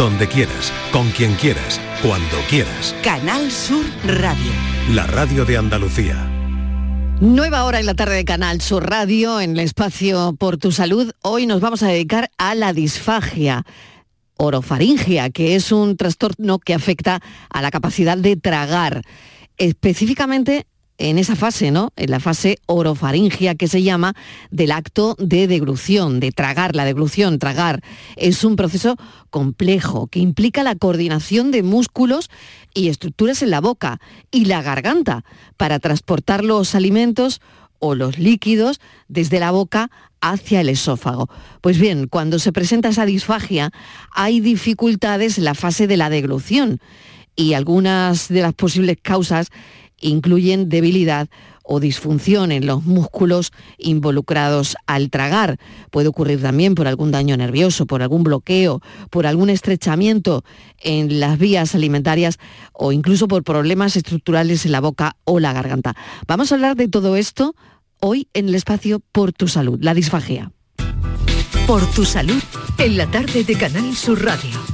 donde quieras, con quien quieras, cuando quieras. Canal Sur Radio. La radio de Andalucía. Nueva hora en la tarde de Canal Sur Radio, en el espacio Por tu Salud. Hoy nos vamos a dedicar a la disfagia orofaringia, que es un trastorno que afecta a la capacidad de tragar. Específicamente en esa fase, ¿no? En la fase orofaringia que se llama del acto de deglución, de tragar, la deglución, tragar. Es un proceso complejo que implica la coordinación de músculos y estructuras en la boca y la garganta para transportar los alimentos o los líquidos desde la boca hacia el esófago. Pues bien, cuando se presenta esa disfagia hay dificultades en la fase de la deglución y algunas de las posibles causas incluyen debilidad o disfunción en los músculos involucrados al tragar. Puede ocurrir también por algún daño nervioso, por algún bloqueo, por algún estrechamiento en las vías alimentarias o incluso por problemas estructurales en la boca o la garganta. Vamos a hablar de todo esto hoy en el espacio Por tu Salud, la disfagia. Por tu salud, en la tarde de Canal Sur Radio.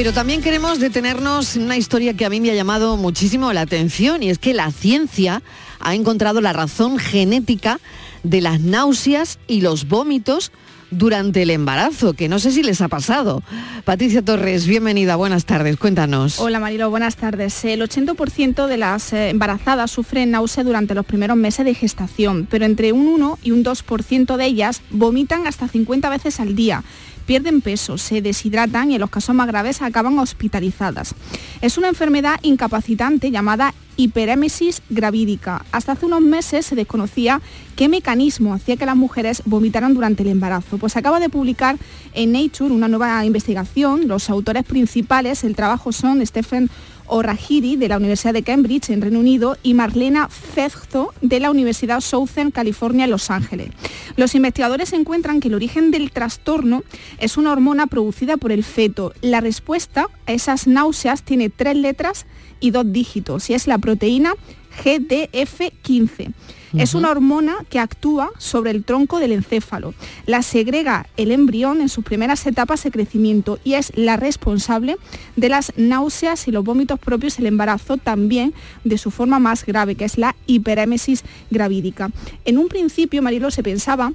Pero también queremos detenernos en una historia que a mí me ha llamado muchísimo la atención y es que la ciencia ha encontrado la razón genética de las náuseas y los vómitos durante el embarazo, que no sé si les ha pasado. Patricia Torres, bienvenida, buenas tardes, cuéntanos. Hola Marilo, buenas tardes. El 80% de las eh, embarazadas sufren náusea durante los primeros meses de gestación, pero entre un 1 y un 2% de ellas vomitan hasta 50 veces al día pierden peso, se deshidratan y en los casos más graves acaban hospitalizadas. Es una enfermedad incapacitante llamada hiperémesis gravídica. Hasta hace unos meses se desconocía qué mecanismo hacía que las mujeres vomitaran durante el embarazo. Pues acaba de publicar en Nature una nueva investigación. Los autores principales del trabajo son Stephen O'Rahiri de la Universidad de Cambridge en Reino Unido y Marlena Fezzo de la Universidad Southern California en Los Ángeles. Los investigadores encuentran que el origen del trastorno es una hormona producida por el feto. La respuesta a esas náuseas tiene tres letras y dos dígitos y es la proteína GDF15. Es una hormona que actúa sobre el tronco del encéfalo. La segrega el embrión en sus primeras etapas de crecimiento y es la responsable de las náuseas y los vómitos propios del embarazo, también de su forma más grave, que es la hiperémesis gravídica. En un principio, Marilo, se pensaba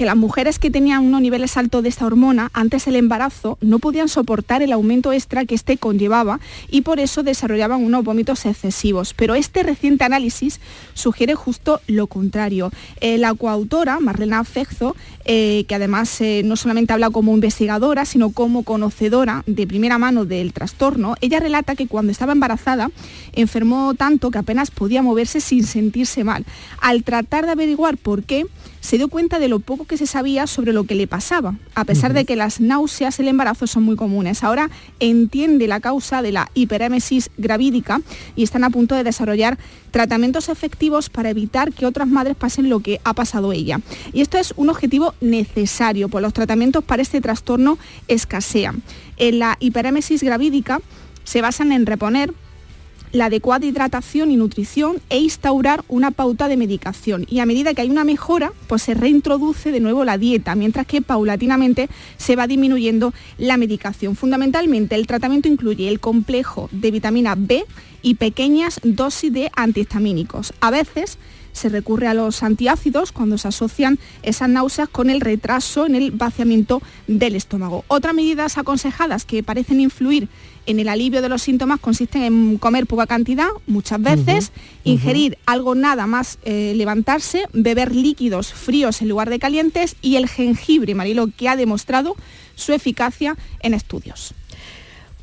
que las mujeres que tenían unos niveles altos de esta hormona antes del embarazo no podían soportar el aumento extra que este conllevaba y por eso desarrollaban unos vómitos excesivos. Pero este reciente análisis sugiere justo lo contrario. Eh, la coautora, Marlena Fexo, eh, que además eh, no solamente habla como investigadora, sino como conocedora de primera mano del trastorno, ella relata que cuando estaba embarazada enfermó tanto que apenas podía moverse sin sentirse mal. Al tratar de averiguar por qué, se dio cuenta de lo poco que se sabía sobre lo que le pasaba, a pesar de que las náuseas y el embarazo son muy comunes. Ahora entiende la causa de la hiperémesis gravídica y están a punto de desarrollar tratamientos efectivos para evitar que otras madres pasen lo que ha pasado ella. Y esto es un objetivo necesario, pues los tratamientos para este trastorno escasean. En la hiperémesis gravídica se basan en reponer la adecuada hidratación y nutrición e instaurar una pauta de medicación. Y a medida que hay una mejora, pues se reintroduce de nuevo la dieta, mientras que paulatinamente se va disminuyendo la medicación. Fundamentalmente el tratamiento incluye el complejo de vitamina B y pequeñas dosis de antihistamínicos. A veces se recurre a los antiácidos cuando se asocian esas náuseas con el retraso en el vaciamiento del estómago. Otras medidas aconsejadas que parecen influir en el alivio de los síntomas consisten en comer poca cantidad, muchas veces, ingerir algo nada más eh, levantarse, beber líquidos fríos en lugar de calientes y el jengibre, Marilo, que ha demostrado su eficacia en estudios.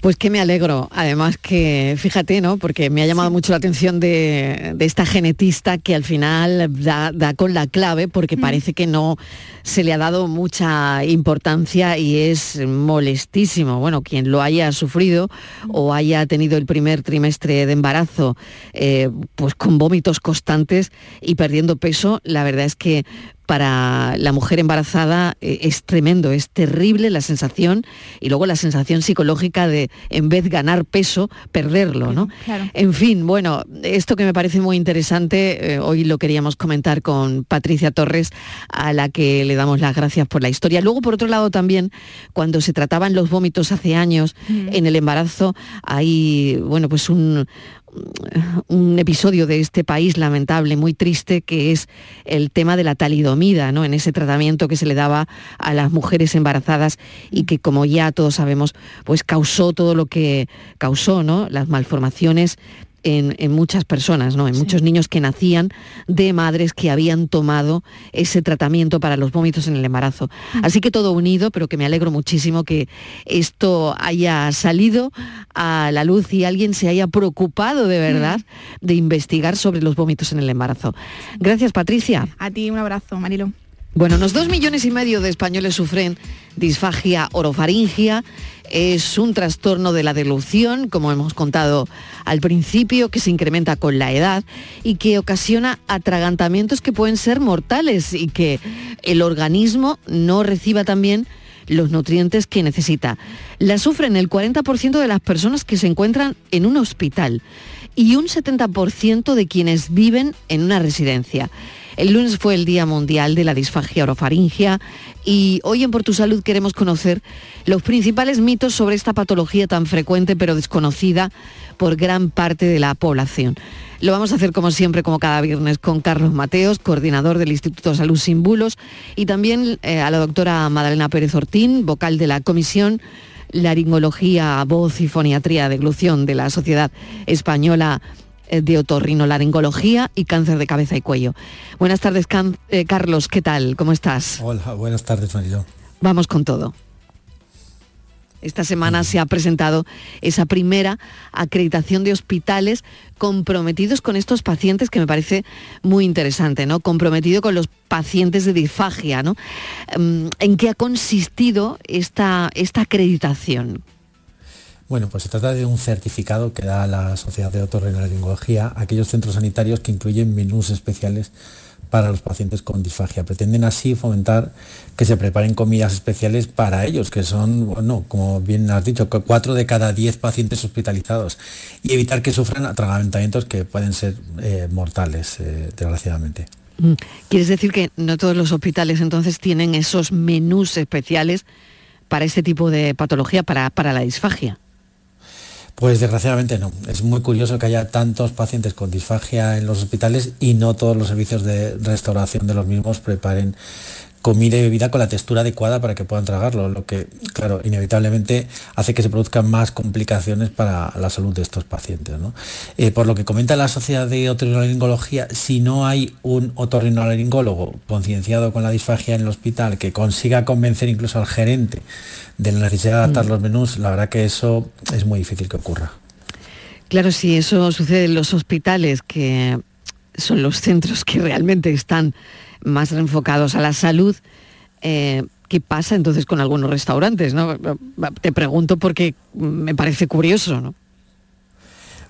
Pues que me alegro, además que, fíjate, ¿no? Porque me ha llamado mucho la atención de, esta genetista que al final da, con la clave porque mm. parece que no se le ha dado mucha importancia y es molestísimo. Bueno, quien lo haya sufrido o haya tenido el primer trimestre de embarazo, eh, pues con vómitos constantes y perdiendo peso, la verdad es que para la mujer embarazada eh, es tremendo, es terrible la sensación y luego la sensación psicológica de en vez ganar peso, perderlo, ¿no? En fin, bueno, esto que me parece muy interesante, eh, hoy lo queríamos comentar con Patricia Torres, a la que le damos las gracias por la historia. Luego, por otro lado, también, cuando se trataban los vómitos hace años en el embarazo, hay, bueno, pues un, un episodio de este país lamentable, muy triste, que es el tema de la talidomida, ¿no? En ese tratamiento que se le daba a las mujeres embarazadas y que, como ya todos sabemos, pues causó todo lo que causó, ¿no? Las malformaciones en, muchas personas, ¿no? en muchos niños que nacían de madres que habían tomado ese tratamiento para los vómitos en el embarazo. Así que todo unido, pero que me alegro muchísimo que esto haya salido a la luz y alguien se haya preocupado de verdad de investigar sobre los vómitos en el embarazo. Gracias, Patricia. A ti un abrazo, Marilo. Bueno, unos dos millones y medio de españoles sufren disfagia orofaringia. Es un trastorno de la delución, como hemos contado al principio, que se incrementa con la edad y que ocasiona atragantamientos que pueden ser mortales y que el organismo no reciba también los nutrientes que necesita. La sufren el 40% de las personas que se encuentran en un hospital y un 70% de quienes viven en una residencia. El lunes fue el Día Mundial de la Disfagia Orofaringia y hoy en Por Tu Salud queremos conocer los principales mitos sobre esta patología tan frecuente pero desconocida por gran parte de la población. Lo vamos a hacer como siempre, como cada viernes, con Carlos Mateos, coordinador del Instituto de Salud Sin Bulos, y también eh, a la doctora Madalena Pérez Ortín, vocal de la Comisión Laringología, Voz y Foniatría de Glución de la Sociedad Española de otorrinolaringología y cáncer de cabeza y cuello. Buenas tardes, eh, Carlos, ¿qué tal? ¿Cómo estás? Hola, buenas tardes, Mariló. Vamos con todo. Esta semana se ha presentado esa primera acreditación de hospitales comprometidos con estos pacientes que me parece muy interesante, ¿no? Comprometido con los pacientes de disfagia, ¿no? Mm, ¿En qué ha consistido esta, esta acreditación? Bueno, pues se trata de un certificado que da la Sociedad de Otorrinolaringología a aquellos centros sanitarios que incluyen menús especiales para los pacientes con disfagia. Pretenden así fomentar que se preparen comidas especiales para ellos, que son, bueno, como bien has dicho, cuatro de cada diez pacientes hospitalizados y evitar que sufran atragantamientos que pueden ser eh, mortales, eh, desgraciadamente. Mm. ¿Quieres decir que no todos los hospitales entonces tienen esos menús especiales para ese tipo de patología, para, para la disfagia? Pues desgraciadamente no. Es muy curioso que haya tantos pacientes con disfagia en los hospitales y no todos los servicios de restauración de los mismos preparen comida y bebida con la textura adecuada para que puedan tragarlo, lo que, claro, inevitablemente hace que se produzcan más complicaciones para la salud de estos pacientes. Eh, por lo que comenta la Sociedad de Otorrinolaringología, si no hay un otorrinolaringólogo concienciado con la disfagia en el hospital que consiga convencer incluso al gerente de la necesidad de adaptar mm. los menús, la verdad que eso es muy difícil que ocurra. Claro, si eso sucede en los hospitales, que son los centros que realmente están más enfocados a la salud, eh, ¿qué pasa entonces con algunos restaurantes? ¿no? Te pregunto porque me parece curioso.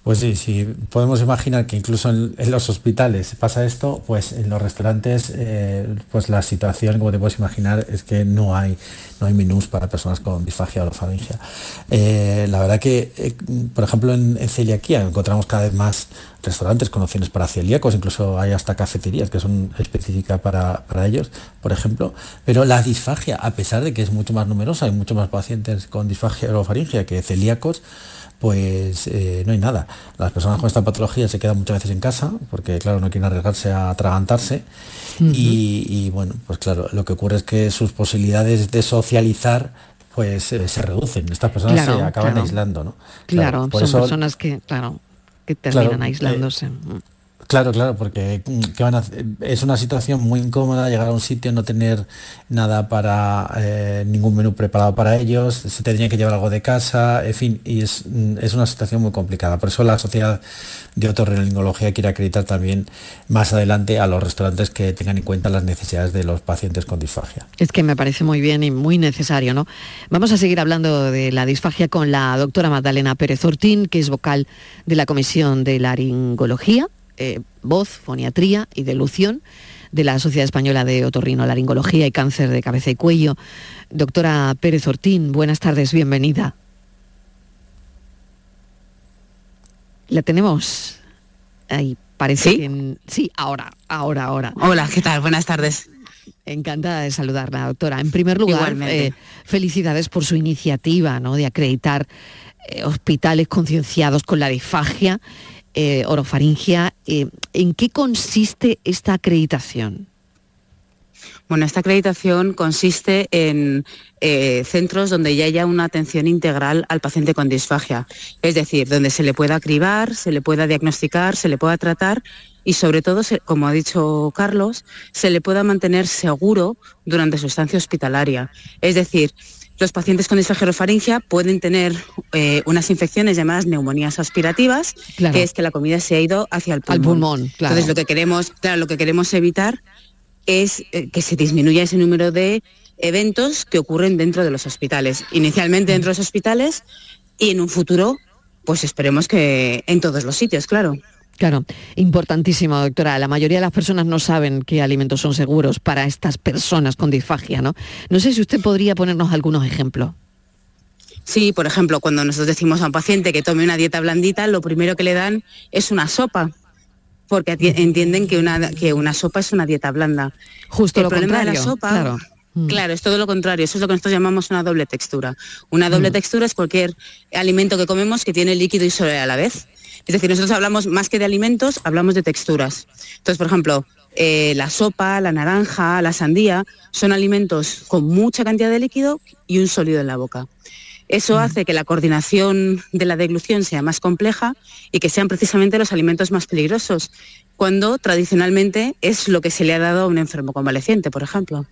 Pues sí, sí, podemos imaginar que incluso en, los hospitales pasa esto, pues en los restaurantes, eh, pues la situación, como te puedes imaginar, es que no hay, no hay menús para personas con disfagia o faringia. Eh, la verdad que, eh, por ejemplo, en, celiaquía encontramos cada vez más restaurantes con opciones para celíacos, incluso hay hasta cafeterías que son específicas para, para, ellos, por ejemplo. Pero la disfagia, a pesar de que es mucho más numerosa, hay muchos más pacientes con disfagia o faringia que celíacos, pues eh, no hay nada. Las personas con esta patología se quedan muchas veces en casa porque, claro, no quieren arriesgarse a atragantarse. y, bueno, pues claro, lo que ocurre es que sus posibilidades de socializar pues eh, se reducen. Estas personas se acaban aislando, ¿no? Claro, son personas que, claro, que terminan eh, aislándose. Claro, claro, porque mm, es una situación muy incómoda llegar a un sitio, no tener nada para eh, ningún menú preparado para ellos, se tendría que llevar algo de casa, en fin, y es, mm, es una situación muy complicada. Por eso la Sociedad de Otorrinolaringología quiere acreditar también más adelante a los restaurantes que tengan en cuenta las necesidades de los pacientes con disfagia. Es que me parece muy bien y muy necesario, ¿no? Vamos a seguir hablando de la disfagia con la doctora Magdalena Pérez Ortín, que es vocal de la Comisión de Laringología eh, voz, foniatría y delución de la Sociedad Española de Otorrinolaringología y Cáncer de Cabeza y Cuello. Doctora Pérez Ortín, buenas tardes, bienvenida. La tenemos ahí, parece ¿Sí? que... Sí, ahora, ahora, ahora. Hola, ¿qué tal? Buenas tardes. Encantada de saludarla, doctora. En primer lugar, eh, felicidades por su iniciativa ¿no? de acreditar eh, hospitales concienciados con la disfagia eh, orofaringia. Eh, ¿En qué consiste esta acreditación? Bueno, esta acreditación consiste en eh, centros donde ya haya una atención integral al paciente con disfagia, es decir, donde se le pueda cribar, se le pueda diagnosticar, se le pueda tratar y sobre todo, como ha dicho Carlos, se le pueda mantener seguro durante su estancia hospitalaria. Es decir, los pacientes con disfagia orofaringia pueden tener eh, unas infecciones llamadas neumonías aspirativas, Claro. que es que la comida se ha ido hacia el pulmón. Al pulmón, claro. Entonces, lo que queremos, claro, lo que queremos evitar es eh, que se disminuya ese número de eventos que ocurren dentro de los hospitales. Inicialmente dentro de los hospitales y en un futuro, pues esperemos que en todos los sitios, claro. Claro, importantísimo, doctora. La mayoría de las personas no saben qué alimentos son seguros para estas personas con disfagia, ¿no? No sé si usted podría ponernos algunos ejemplos. Sí, por ejemplo, cuando nosotros decimos a un paciente que tome una dieta blandita, lo primero que le dan es una sopa, porque entienden que una, que una sopa es una dieta blanda. Justo el lo problema de la contrario, sopa, claro. Mm. claro, es todo lo contrario. Eso es lo que nosotros llamamos una doble textura. Una doble Mm. textura es cualquier alimento que comemos que tiene líquido y sólido a la vez. Es decir, nosotros hablamos más que de alimentos, hablamos de texturas. Entonces, por ejemplo, eh, la sopa, la naranja, la sandía, son alimentos con mucha cantidad de líquido y un sólido en la boca. Eso hace que la coordinación de la deglución sea más compleja y que sean precisamente los alimentos más peligrosos, cuando tradicionalmente es lo que se le ha dado a un enfermo convaleciente, por ejemplo.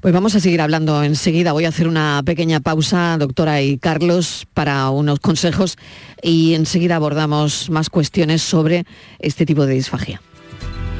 Pues vamos a seguir hablando enseguida. Voy a hacer una pequeña pausa, doctora y Carlos, para unos consejos y enseguida abordamos más cuestiones sobre este tipo de disfagia.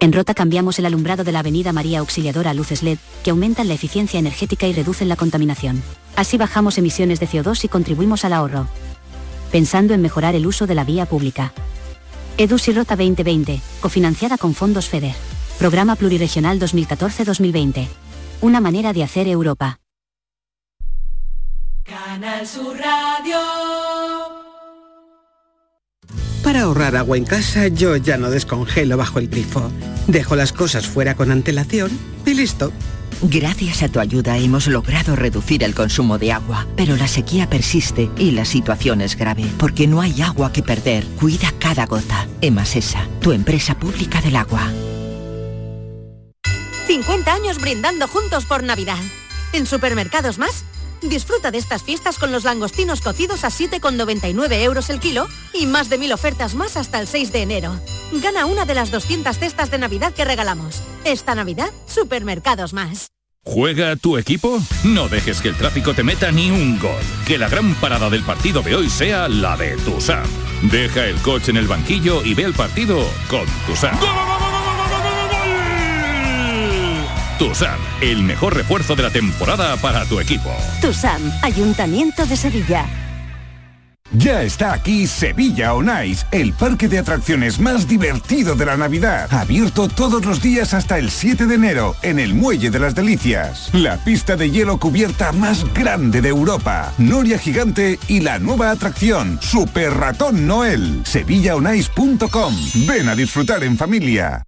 En Rota cambiamos el alumbrado de la Avenida María Auxiliadora a luces LED que aumentan la eficiencia energética y reducen la contaminación. Así bajamos emisiones de CO2 y contribuimos al ahorro. Pensando en mejorar el uso de la vía pública. EDUS Rota 2020, cofinanciada con fondos FEDER. Programa Pluriregional 2014-2020. Una manera de hacer Europa. Canal Sur Radio. Para ahorrar agua en casa yo ya no descongelo bajo el grifo. Dejo las cosas fuera con antelación y listo. Gracias a tu ayuda hemos logrado reducir el consumo de agua, pero la sequía persiste y la situación es grave, porque no hay agua que perder. Cuida cada gota. Emasesa, tu empresa pública del agua. 50 años brindando juntos por Navidad. En Supermercados Más, disfruta de estas fiestas con los langostinos cocidos a 7,99 euros el kilo y más de mil ofertas más hasta el 6 de enero. Gana una de las 200 cestas de Navidad que regalamos. Esta Navidad, Supermercados Más. ¿Juega tu equipo? No dejes que el tráfico te meta ni un gol. Que la gran parada del partido de hoy sea la de Tusam. Deja el coche en el banquillo y ve el partido con Tusam. Tusam, el mejor refuerzo de la temporada para tu equipo. TUSAM, Ayuntamiento de Sevilla. Ya está aquí Sevilla On Ice, el parque de atracciones más divertido de la Navidad. Abierto todos los días hasta el 7 de enero en el Muelle de las Delicias. La pista de hielo cubierta más grande de Europa. Noria Gigante y la nueva atracción, Super Ratón Noel. SevillaOnIce.com. Ven a disfrutar en familia.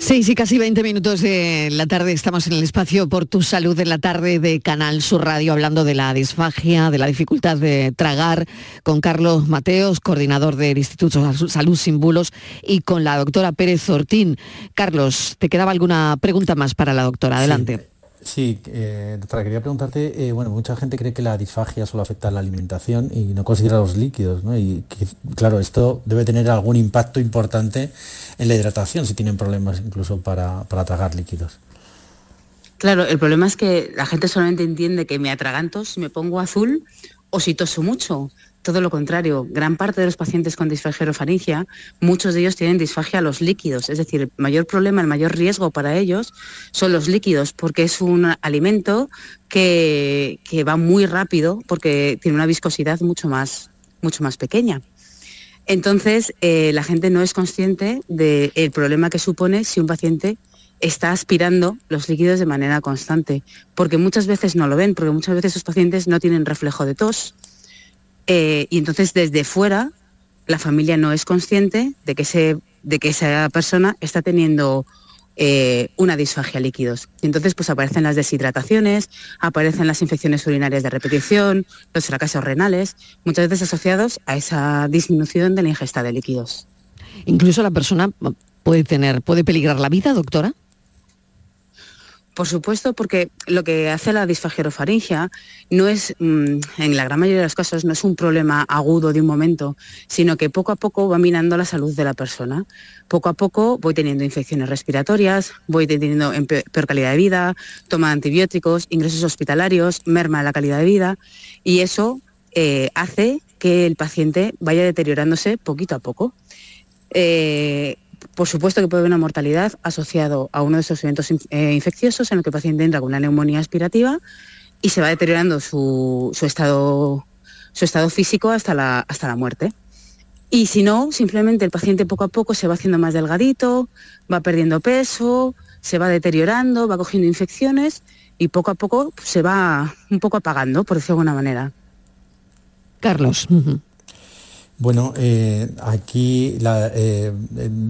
6 y casi 20 minutos de la tarde estamos en el espacio por tu salud en la tarde de Canal Sur Radio hablando de la disfagia, de la dificultad de tragar con Carlos Mateos, coordinador del Instituto Salud Sin Bulos y con la doctora Pérez Ortín. Carlos, ¿te quedaba alguna pregunta más para la doctora? Adelante. Sí, eh, doctora, quería preguntarte, eh, bueno, mucha gente cree que la disfagia solo afecta a la alimentación y no considera los líquidos, ¿no? Y claro, esto debe tener algún impacto importante en la hidratación, si tienen problemas incluso para, para tragar líquidos. Claro, el problema es que la gente solamente entiende que me atraganto si me pongo azul o si toso mucho. Todo lo contrario, gran parte de los pacientes con disfagia muchos de ellos tienen disfagia a los líquidos, es decir, el mayor problema, el mayor riesgo para ellos son los líquidos, porque es un alimento que, va muy rápido, porque tiene una viscosidad mucho más, mucho más pequeña. Entonces, eh, la gente no es consciente del problema que supone si un paciente está aspirando los líquidos de manera constante, porque muchas veces no lo ven, porque muchas veces esos pacientes no tienen reflejo de tos, eh, y entonces desde fuera la familia no es consciente de que, de que esa persona está teniendo eh, una disfagia líquidos. Y entonces pues aparecen las deshidrataciones, aparecen las infecciones urinarias de repetición, los fracasos renales, muchas veces asociados a esa disminución de la ingesta de líquidos. Incluso la persona puede tener, puede peligrar la vida, doctora. Por supuesto, porque lo que hace la disfagia orofaringia no es, mm, en la gran mayoría de los casos, no es un problema agudo de un momento, sino que poco a poco va minando la salud de la persona. Poco a poco voy teniendo infecciones respiratorias, voy teniendo peor calidad de vida, toma de antibióticos, ingresos hospitalarios, merma la calidad de vida y eso eh, hace que el paciente vaya deteriorándose poquito a poco. Eh, por supuesto que puede haber una mortalidad asociado a uno de esos eventos eh, infecciosos en el que el paciente entra con una neumonía aspirativa y se va deteriorando su, estado, su estado físico hasta la, hasta la muerte. Y si no, simplemente el paciente poco a poco se va haciendo más delgadito, va perdiendo peso, se va deteriorando, va cogiendo infecciones y poco a poco se va un poco apagando, por decirlo de alguna manera. Carlos. Bueno, eh, aquí eh,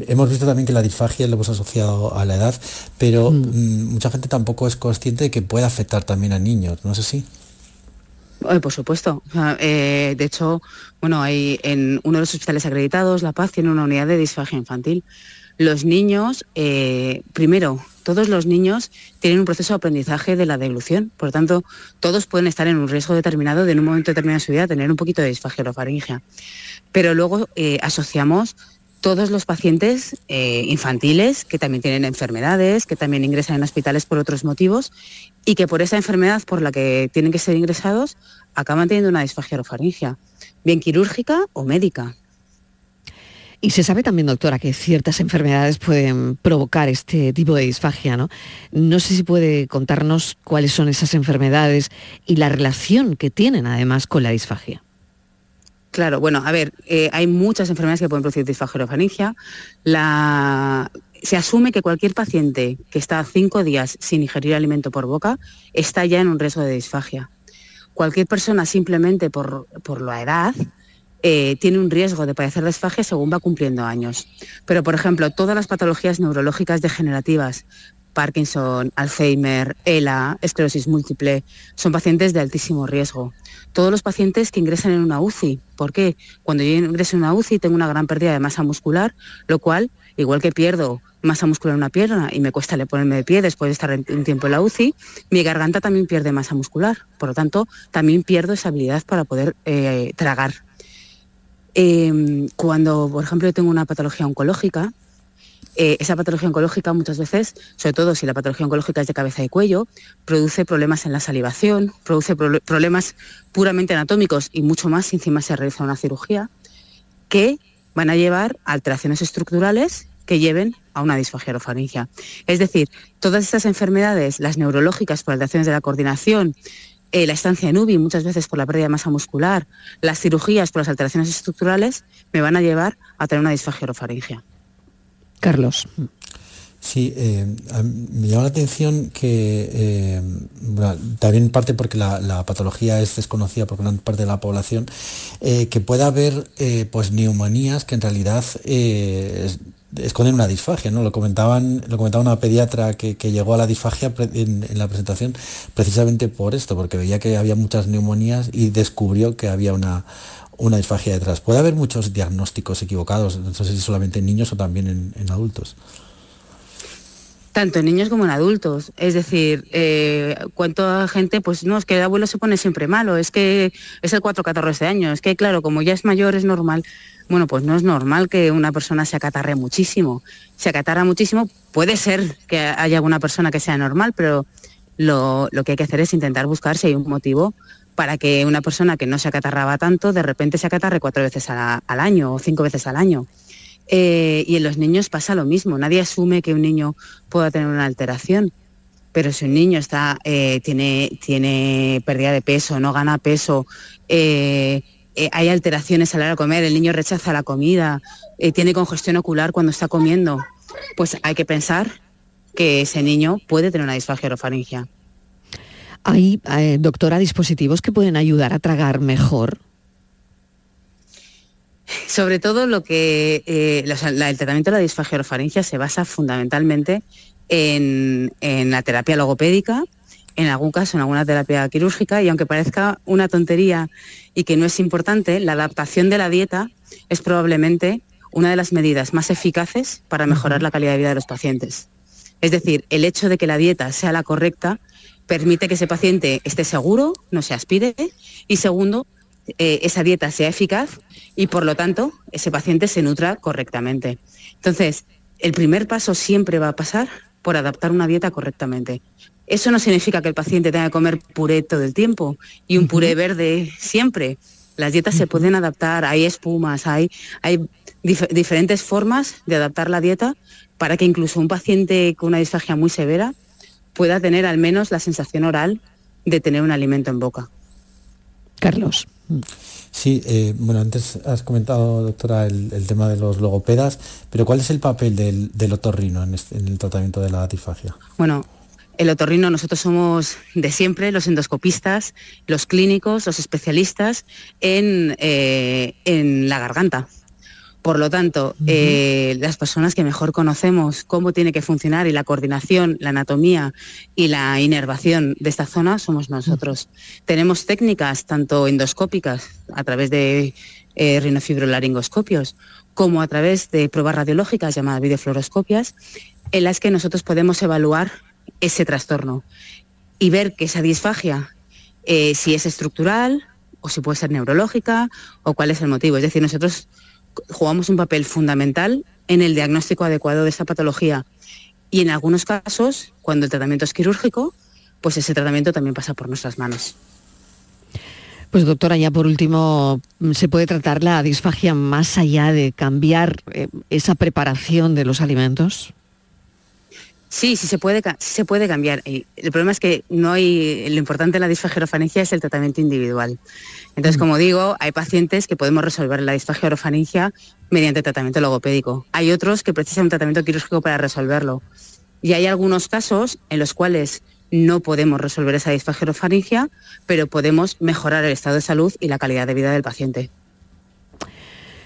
hemos visto también que la disfagia lo hemos asociado a la edad, pero mm. Mm, mucha gente tampoco es consciente de que puede afectar también a niños, ¿no es así? Eh, por supuesto. de hecho, bueno, hay en uno de los hospitales acreditados, La Paz tiene una unidad de disfagia infantil. Los niños, primero, todos los niños tienen un proceso de aprendizaje de la deglución, por lo tanto, todos pueden estar en un riesgo determinado de en un momento determinado de su vida tener un poquito de disfagia orofaringia pero luego eh, asociamos todos los pacientes eh, infantiles que también tienen enfermedades, que también ingresan en hospitales por otros motivos y que por esa enfermedad por la que tienen que ser ingresados acaban teniendo una disfagia orofaringia, bien quirúrgica o médica. Y se sabe también, doctora, que ciertas enfermedades pueden provocar este tipo de disfagia, ¿no? No sé si puede contarnos cuáles son esas enfermedades y la relación que tienen además con la disfagia. Claro, bueno, a ver, eh, hay muchas enfermedades que pueden producir disfagia La... Se asume que cualquier paciente que está cinco días sin ingerir alimento por boca está ya en un riesgo de disfagia. Cualquier persona simplemente por, la edad eh, tiene un riesgo de padecer disfagia según va cumpliendo años. Pero, por ejemplo, todas las patologías neurológicas degenerativas, Parkinson, Alzheimer, ELA, esclerosis múltiple, son pacientes de altísimo riesgo todos los pacientes que ingresan en una UCI. ¿Por qué? Cuando yo ingreso en una UCI tengo una gran pérdida de masa muscular, lo cual, igual que pierdo masa muscular en una pierna y me cuesta ponerme de pie después de estar un tiempo en la UCI, mi garganta también pierde masa muscular. Por lo tanto, también pierdo esa habilidad para poder eh, tragar. Em, cuando, por ejemplo, yo tengo una patología oncológica, eh, esa patología oncológica muchas veces, sobre todo si la patología oncológica es de cabeza y cuello, produce problemas en la salivación, produce problemas puramente anatómicos y mucho más si encima se realiza una cirugía, que van a llevar a alteraciones estructurales que lleven a una disfagia orofaringia. Es decir, todas estas enfermedades, las neurológicas por alteraciones de la coordinación, eh, la estancia en UBI muchas veces por la pérdida de masa muscular, las cirugías por las alteraciones estructurales, me van a llevar a tener una disfagia orofaringia. Carlos. Sí, eh, me llama la atención que eh, también parte porque la, patología es desconocida por gran parte de la población, que pueda haber pues neumonías que en realidad esconden una disfagia, ¿no? Lo comentaban, lo comentaba una pediatra que, llegó a la disfagia en, la presentación precisamente por esto, porque veía que había muchas neumonías y descubrió que había una, una disfagia detrás. Puede haber muchos diagnósticos equivocados, no sé si solamente en niños o también en, adultos. Tanto en niños como en adultos. Es decir, eh, cuánta gente, pues no, es que el abuelo se pone siempre malo, es que es el 4-14 de años, es que claro, como ya es mayor es normal. Bueno, pues no es normal que una persona se acatarre muchísimo. Se acatarra muchísimo, puede ser que haya alguna persona que sea normal, pero lo, que hay que hacer es intentar buscar si hay un motivo para que una persona que no se acatarraba tanto, de repente se acatarre cuatro veces al año o cinco veces al año. Eh, y en los niños pasa lo mismo. Nadie asume que un niño pueda tener una alteración. Pero si un niño está, eh, tiene, tiene pérdida de peso, no gana peso, eh, hay alteraciones a la hora de comer, el niño rechaza la comida, tiene congestión ocular cuando está comiendo, pues hay que pensar que ese niño puede tener una disfagia orofaringia. ¿Hay, eh, doctora, dispositivos que pueden ayudar a tragar mejor? Sobre todo lo que el tratamiento de la disfagia orofaringia se basa fundamentalmente en la terapia logopédica, en algún caso en alguna terapia quirúrgica y aunque parezca una tontería y que no es importante, la adaptación de la dieta es probablemente una de las medidas más eficaces para mejorar la calidad de vida de los pacientes. Es decir, el hecho de que la dieta sea la correcta permite que ese paciente esté seguro, no se aspire y segundo, eh, esa dieta sea eficaz y por lo tanto ese paciente se nutra correctamente. Entonces, el primer paso siempre va a pasar por adaptar una dieta correctamente. Eso no significa que el paciente tenga que comer puré todo el tiempo y un puré verde siempre. Las dietas se pueden adaptar, hay espumas, hay, hay diferentes formas de adaptar la dieta para que incluso un paciente con una disfagia muy severa pueda tener al menos la sensación oral de tener un alimento en boca. Carlos. Sí, eh, bueno, antes has comentado, doctora, el, tema de los logopedas, pero ¿cuál es el papel del, otorrino en, en, el tratamiento de la disfagia? Bueno, el otorrino, nosotros somos de siempre los endoscopistas, los clínicos, los especialistas en, eh, la garganta. Por lo tanto, eh, las personas que mejor conocemos cómo tiene que funcionar y la coordinación, la anatomía y la inervación de esta zona somos nosotros. Tenemos técnicas tanto endoscópicas a través de eh, rinofibrolaringoscopios como a través de pruebas radiológicas llamadas videofluoroscopias en las que nosotros podemos evaluar ese trastorno y ver que esa disfagia, eh, si es estructural o si puede ser neurológica o cuál es el motivo. Es decir, nosotros jugamos un papel fundamental en el diagnóstico adecuado de esta patología y en algunos casos, cuando el tratamiento es quirúrgico, pues ese tratamiento también pasa por nuestras manos. Pues doctora, ya por último, ¿se puede tratar la disfagia más allá de cambiar eh, esa preparación de los alimentos? Sí, sí se puede, se puede cambiar. El problema es que no hay, lo importante de la disfagia orofaringia es el tratamiento individual. Entonces, como digo, hay pacientes que podemos resolver la disfagia orofaringia mediante tratamiento logopédico. Hay otros que precisan un tratamiento quirúrgico para resolverlo. Y hay algunos casos en los cuales no podemos resolver esa disfagia orofaringia, pero podemos mejorar el estado de salud y la calidad de vida del paciente.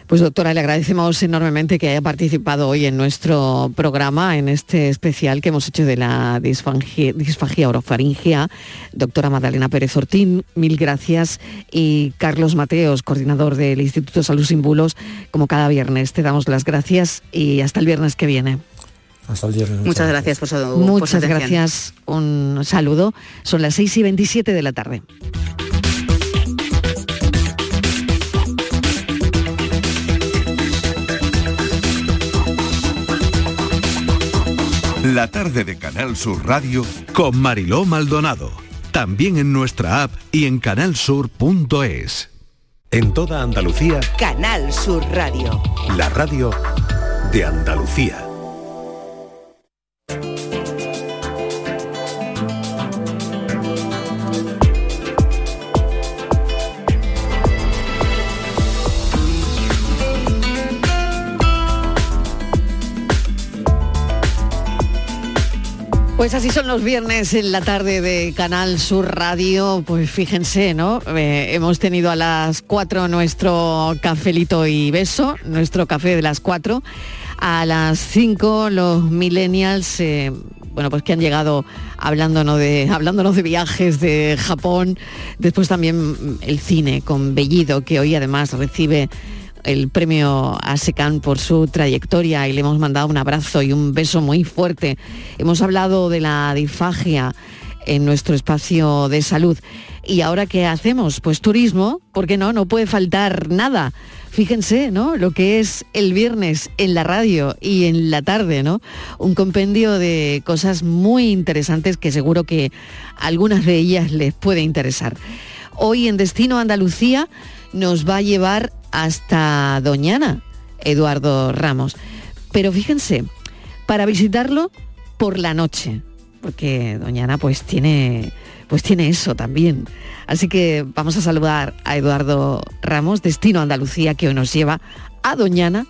Pues doctora, le agradecemos enormemente que haya participado hoy en nuestro programa, en este especial que hemos hecho de la disfagia, orofaringia. Doctora Magdalena Pérez Ortín, mil gracias. Y Carlos Mateos, coordinador del Instituto Salud Sin Bulos, como cada viernes. Te damos las gracias y hasta el viernes que viene. Hasta el viernes. Muchas, gracias por su Muchas gracias. Un saludo. Son las 6 y 27 de la tarde. La tarde de Canal Sur Radio Con Mariló Maldonado. También en nuestra app y en canalsur.es. En toda Andalucía, Canal Sur Radio. la radio de Andalucía. Pues así son los viernes en la tarde de Canal Sur Radio. Pues fíjense, ¿no? Eh, hemos tenido a las 4 nuestro cafelito y beso, nuestro café de las 4. A las 5 los millennials, eh, bueno, pues que han llegado hablándonos de, hablándonos de viajes de Japón. Después también el cine con Bellido, que hoy además recibe el premio ASECAN por su trayectoria y le hemos mandado un abrazo y un beso muy fuerte. Hemos hablado de la disfagia en nuestro espacio de salud. ¿Y ahora qué hacemos? Pues turismo, ¿por qué no? No puede faltar nada. Fíjense, ¿no? Lo que es el viernes en la radio y en la tarde, ¿no? Un compendio de cosas muy interesantes que seguro que algunas de ellas les puede interesar. Hoy en Destino Andalucía nos va a llevar hasta Doñana, Eduardo Ramos. Pero fíjense, para visitarlo por la noche, porque Doñana pues tiene, pues tiene eso también. Así que vamos a saludar a Eduardo Ramos, Destino Andalucía, que hoy nos lleva a Doñana,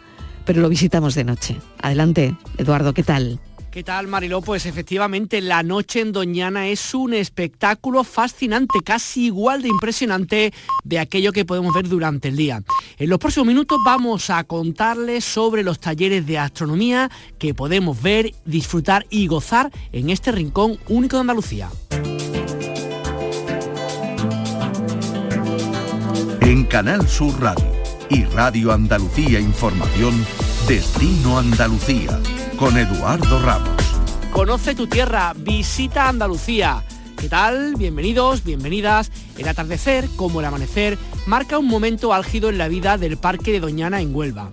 pero lo visitamos de noche. Adelante, Eduardo, ¿qué tal? ¿Qué tal, Mariló? Pues efectivamente, la noche en Doñana es un espectáculo fascinante, casi igual de impresionante de aquello que podemos ver durante el día. En los próximos minutos vamos a contarles sobre los talleres de astronomía que podemos ver, disfrutar y gozar en este rincón único de Andalucía. En Canal Sur Radio y Radio Andalucía Información, Destino Andalucía, con Eduardo Ramos. Conoce tu tierra, visita Andalucía. ¿Qué tal? Bienvenidos, bienvenidas. El atardecer, como el amanecer, marca un momento álgido en la vida del Parque de Doñana en Huelva.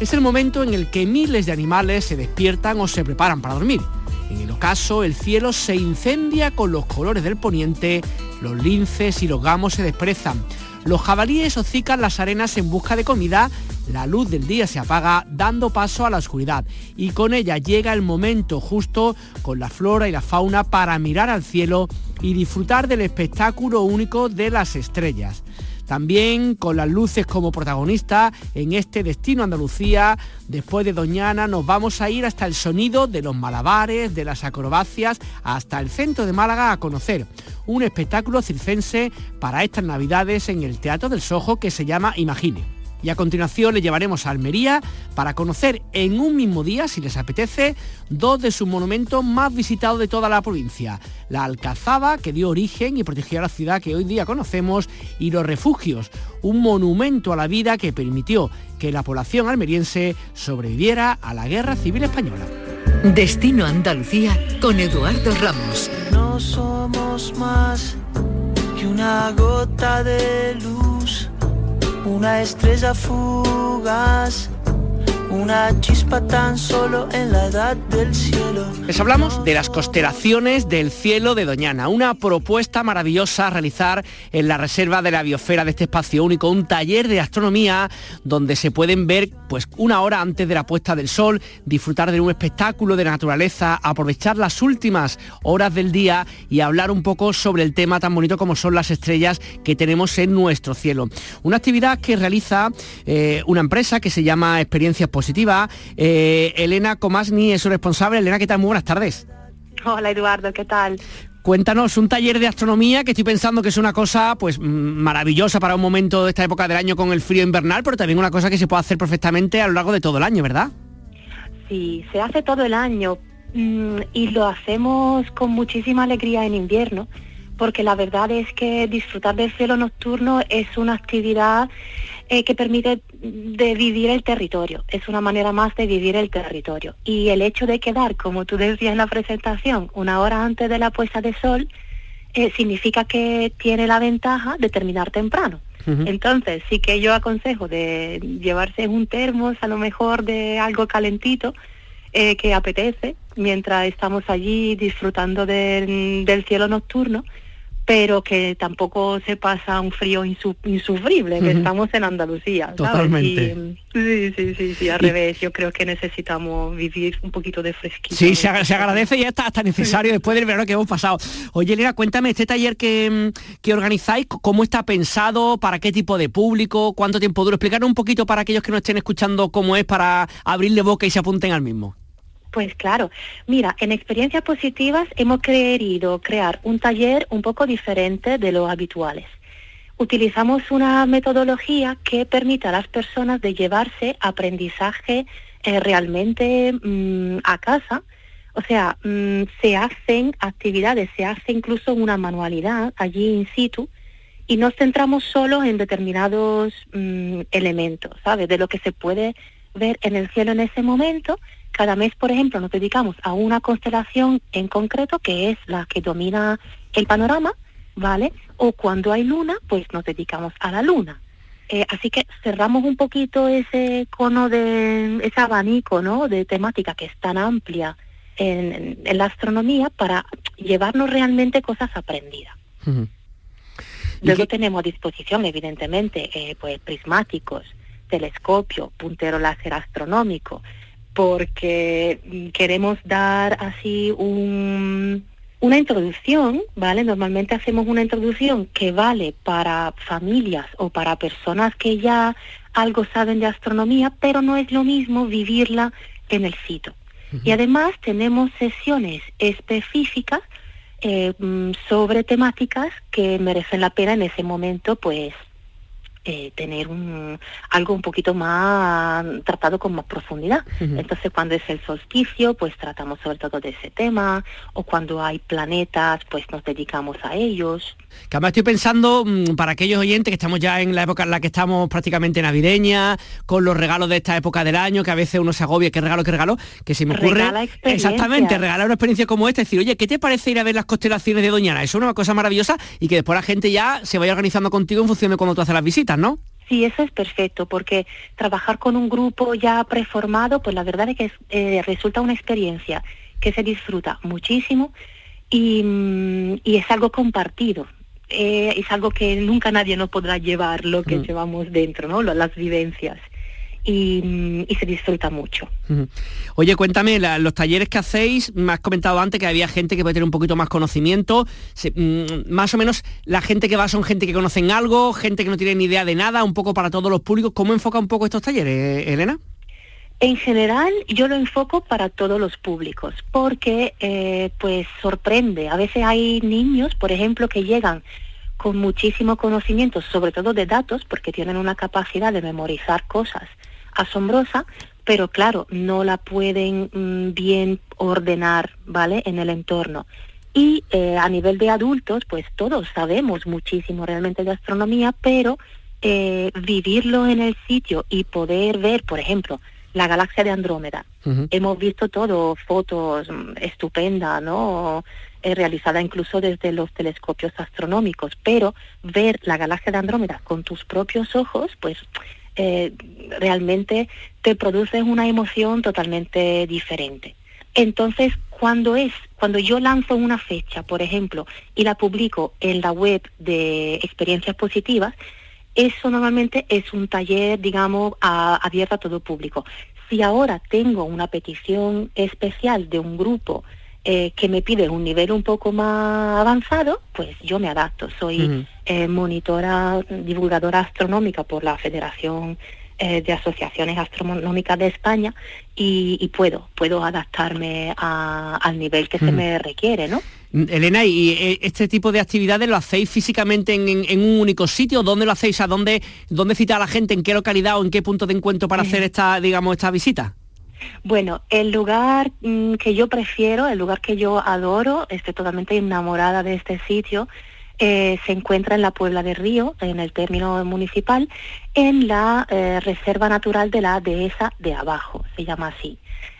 Es el momento en el que miles de animales se despiertan o se preparan para dormir. En el ocaso, el cielo se incendia con los colores del poniente, los linces y los gamos se desprezan. Los jabalíes hocican las arenas en busca de comida, la luz del día se apaga dando paso a la oscuridad y con ella llega el momento justo con la flora y la fauna para mirar al cielo y disfrutar del espectáculo único de las estrellas. También con las luces como protagonista en este destino Andalucía, después de Doñana nos vamos a ir hasta el sonido de los malabares, de las acrobacias, hasta el centro de Málaga a conocer un espectáculo circense para estas navidades en el Teatro del Sojo que se llama Imagine. Y a continuación le llevaremos a Almería para conocer en un mismo día, si les apetece, dos de sus monumentos más visitados de toda la provincia. La Alcazaba, que dio origen y protegió a la ciudad que hoy día conocemos, y los refugios, un monumento a la vida que permitió que la población almeriense sobreviviera a la Guerra Civil Española. Destino Andalucía con Eduardo Ramos. No somos más que una gota de luz, una estrella fugaz, una chispa tan solo en la edad del cielo. Les hablamos de las constelaciones del cielo de Doñana, una propuesta maravillosa a realizar en la reserva de la biosfera de este espacio único, un taller de astronomía donde se pueden ver pues una hora antes de la puesta del sol, disfrutar de un espectáculo de naturaleza, aprovechar las últimas horas del día y hablar un poco sobre el tema tan bonito como son las estrellas que tenemos en nuestro cielo. Una actividad que realiza eh, una empresa que se llama Experiencias Positivas. Eh, Elena Comasni es su responsable. Elena, ¿qué tal? Muy buenas tardes. Hola Eduardo, ¿qué tal? Cuéntanos, un taller de astronomía que estoy pensando que es una cosa pues mm, maravillosa para un momento de esta época del año con el frío invernal, pero también una cosa que se puede hacer perfectamente a lo largo de todo el año, ¿verdad? Sí, se hace todo el año mm, y lo hacemos con muchísima alegría en invierno, porque la verdad es que disfrutar del cielo nocturno es una actividad eh, que permite de vivir el territorio, es una manera más de vivir el territorio. Y el hecho de quedar, como tú decías en la presentación, una hora antes de la puesta de sol, eh, significa que tiene la ventaja de terminar temprano. Entonces, sí que yo aconsejo de llevarse un termos, a lo mejor de algo calentito, eh, que apetece mientras estamos allí disfrutando del, del cielo nocturno pero que tampoco se pasa un frío insufrible, que estamos en Andalucía. ¿sabes? Totalmente. sí, sí, sí, sí, al revés, yo creo que necesitamos vivir un poquito de fresquito. Sí, se, agradece y está hasta necesario después del verano que hemos pasado. Oye, Elena, cuéntame, este taller que, que organizáis, ¿cómo está pensado? ¿Para qué tipo de público? ¿Cuánto tiempo dura? Explicarnos un poquito para aquellos que no estén escuchando cómo es para abrirle boca y se apunten al mismo. Pues claro, mira, en experiencias positivas hemos querido crear un taller un poco diferente de los habituales. Utilizamos una metodología que permite a las personas de llevarse aprendizaje eh, realmente mm, a casa. O sea, mm, se hacen actividades, se hace incluso una manualidad allí in situ y nos centramos solo en determinados mm, elementos, ¿sabes? De lo que se puede ver en el cielo en ese momento cada mes, por ejemplo, nos dedicamos a una constelación en concreto, que es la que domina el panorama, ¿vale? O cuando hay luna, pues nos dedicamos a la luna. Eh, así que cerramos un poquito ese cono de, ese abanico, ¿no? De temática que es tan amplia en, la astronomía para llevarnos realmente cosas aprendidas. Luego tenemos a disposición, evidentemente, eh, pues prismáticos, telescopio, puntero láser astronómico, porque queremos dar así una introducción, ¿vale? Normalmente hacemos una introducción que vale para familias o para personas que ya algo saben de astronomía, pero no es lo mismo vivirla en el sitio. Y además tenemos sesiones específicas eh, mm, sobre temáticas que merecen la pena en ese momento, pues, eh, tener un, algo un poquito más tratado con más profundidad. Entonces, cuando es el solsticio, pues tratamos sobre todo de ese tema, o cuando hay planetas, pues nos dedicamos a ellos. Que además estoy pensando, mm, para aquellos oyentes que estamos ya en la época en la que estamos prácticamente navideña, con los regalos de esta época del año, que a veces uno se agobia, qué regalo, qué regalo, que se me ocurre... Exactamente, regalar una experiencia como esta, decir, oye, ¿qué te parece ir a ver las constelaciones de Doñana? Eso es una cosa maravillosa y que después la gente ya se vaya organizando contigo en función de cuando tú haces las visitas. ¿No? Sí, eso es perfecto, porque trabajar con un grupo ya preformado, pues la verdad es que eh, resulta una experiencia que se disfruta muchísimo y, mm, es algo compartido. Eh, es algo que nunca nadie nos podrá llevar lo que mm. llevamos dentro, ¿no? Las vivencias y, se disfruta mucho. Oye, cuéntame, los talleres que hacéis, me has comentado antes que había gente que puede tener un poquito más conocimiento, mm, más o menos la gente que va son gente que conocen algo, gente que no tiene ni idea de nada, un poco para todos los públicos. ¿Cómo enfoca un poco estos talleres, Elena? En general, yo lo enfoco para todos los públicos, porque eh, pues sorprende. A veces hay niños, por ejemplo, que llegan con muchísimo conocimiento, sobre todo de datos, porque tienen una capacidad de memorizar cosas asombrosa, pero claro, no la pueden mm, bien ordenar, ¿vale? En el entorno. Y eh, a nivel de adultos, pues todos sabemos muchísimo realmente de astronomía, pero eh, vivirlo en el sitio y poder ver, por ejemplo, la galaxia de Andrómeda. Hemos visto todo, fotos mm, estupendas, ¿no? Eh, realizada incluso desde los telescopios astronómicos, pero ver la galaxia de Andrómeda con tus propios ojos, pues eh, realmente te produce una emoción totalmente diferente. Entonces, cuando es, cuando yo lanzo una fecha, por ejemplo, y la publico en la web de experiencias positivas, eso normalmente es un taller, digamos, abierto a todo público. Si ahora tengo una petición especial de un grupo eh, que me pide un nivel un poco más avanzado, pues yo me adapto. Soy eh, monitora, divulgadora astronómica por la Federación eh, de Asociaciones Astronómicas de España y, puedo, puedo adaptarme al nivel que se me requiere, ¿no? Elena, ¿y este tipo de actividades lo hacéis físicamente en, un único sitio? ¿Dónde lo hacéis? ¿A dónde, dónde cita a la gente? ¿En qué localidad o en qué punto de encuentro para hacer esta, digamos, esta visita? Bueno, el lugar mm, que yo prefiero, el lugar que yo adoro, estoy totalmente enamorada de este sitio, eh, se encuentra en la Puebla de Río, en el término municipal, en la eh, Reserva Natural de la Dehesa de Abajo, se llama así.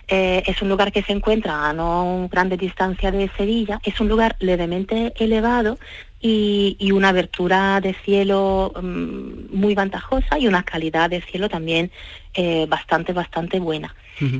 Eh, es un lugar que se encuentra a no grande distancia de Sevilla, es un lugar levemente elevado, y, y una abertura de cielo mm, muy ventajosa y una calidad de cielo también eh, bastante, bastante buena.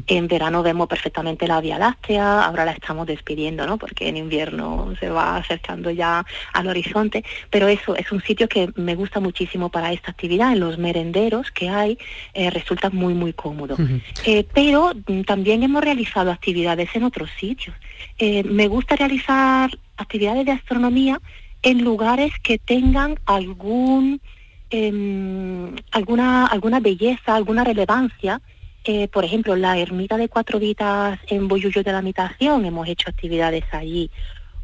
En verano vemos perfectamente la Vía Láctea, ahora la estamos despidiendo, ¿no? Porque en invierno se va acercando ya al horizonte, pero eso es un sitio que me gusta muchísimo para esta actividad. En los merenderos que hay eh, resulta muy, muy cómodo. Eh, pero mm, también hemos realizado actividades en otros sitios. Eh, me gusta realizar actividades de astronomía en lugares que tengan algún em, alguna alguna belleza, alguna relevancia. Eh, por ejemplo, la ermita de Cuatro Vitas en Boyullo de la Mitación, hemos hecho actividades allí.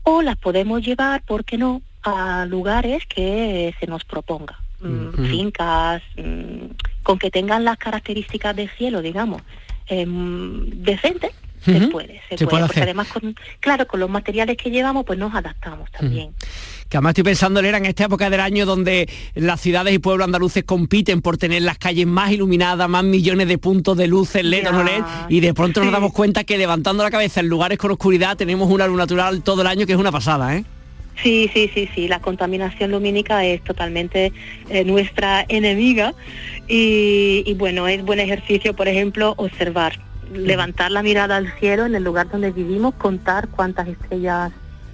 O las podemos llevar, ¿por qué no?, a lugares que se nos proponga. Mm, fincas, mm, con que tengan las características de cielo, digamos, em, decentes, se puede, se, puede, porque además con, claro, con los materiales que llevamos, pues nos adaptamos también que además estoy pensando, era en esta época del año donde las ciudades y pueblos andaluces compiten por tener las calles más iluminadas, más millones de puntos de luces LED o no LED, y de pronto nos damos cuenta que levantando la cabeza en lugares con oscuridad tenemos una luz natural todo el año que es una pasada, ¿eh? Sí, sí, sí, sí, la contaminación lumínica es totalmente eh, nuestra enemiga. Y, y, bueno, es buen ejercicio, por ejemplo, observar, levantar la mirada al cielo en el lugar donde vivimos, contar cuántas estrellas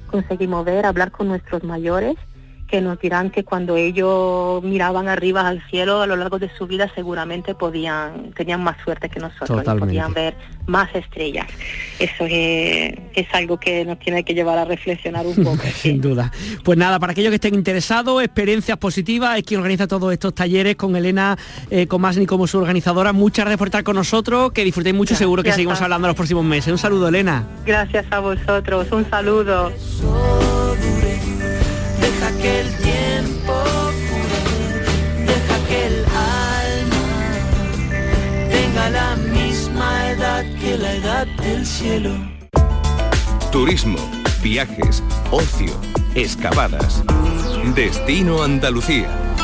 conseguimos ver, hablar con nuestros mayores que nos dirán que cuando ellos miraban arriba al cielo a lo largo de su vida seguramente podían, tenían más suerte que nosotros, podían ver más estrellas. Eso es, algo que nos tiene que llevar a reflexionar un poco. Sin duda. Pues nada, para aquellos que estén interesados, experiencias positivas, es quien organiza todos estos talleres con Elena eh, Comasni como su organizadora. Muchas gracias por estar con nosotros, que disfrutéis mucho, seguro que seguimos hablando los próximos meses. Un saludo, Elena. Gracias a vosotros, un saludo que el tiempo deja que el alma tenga la misma edad que la edad del cielo. Turismo, viajes, ocio, excavadas. Destino Andalucía.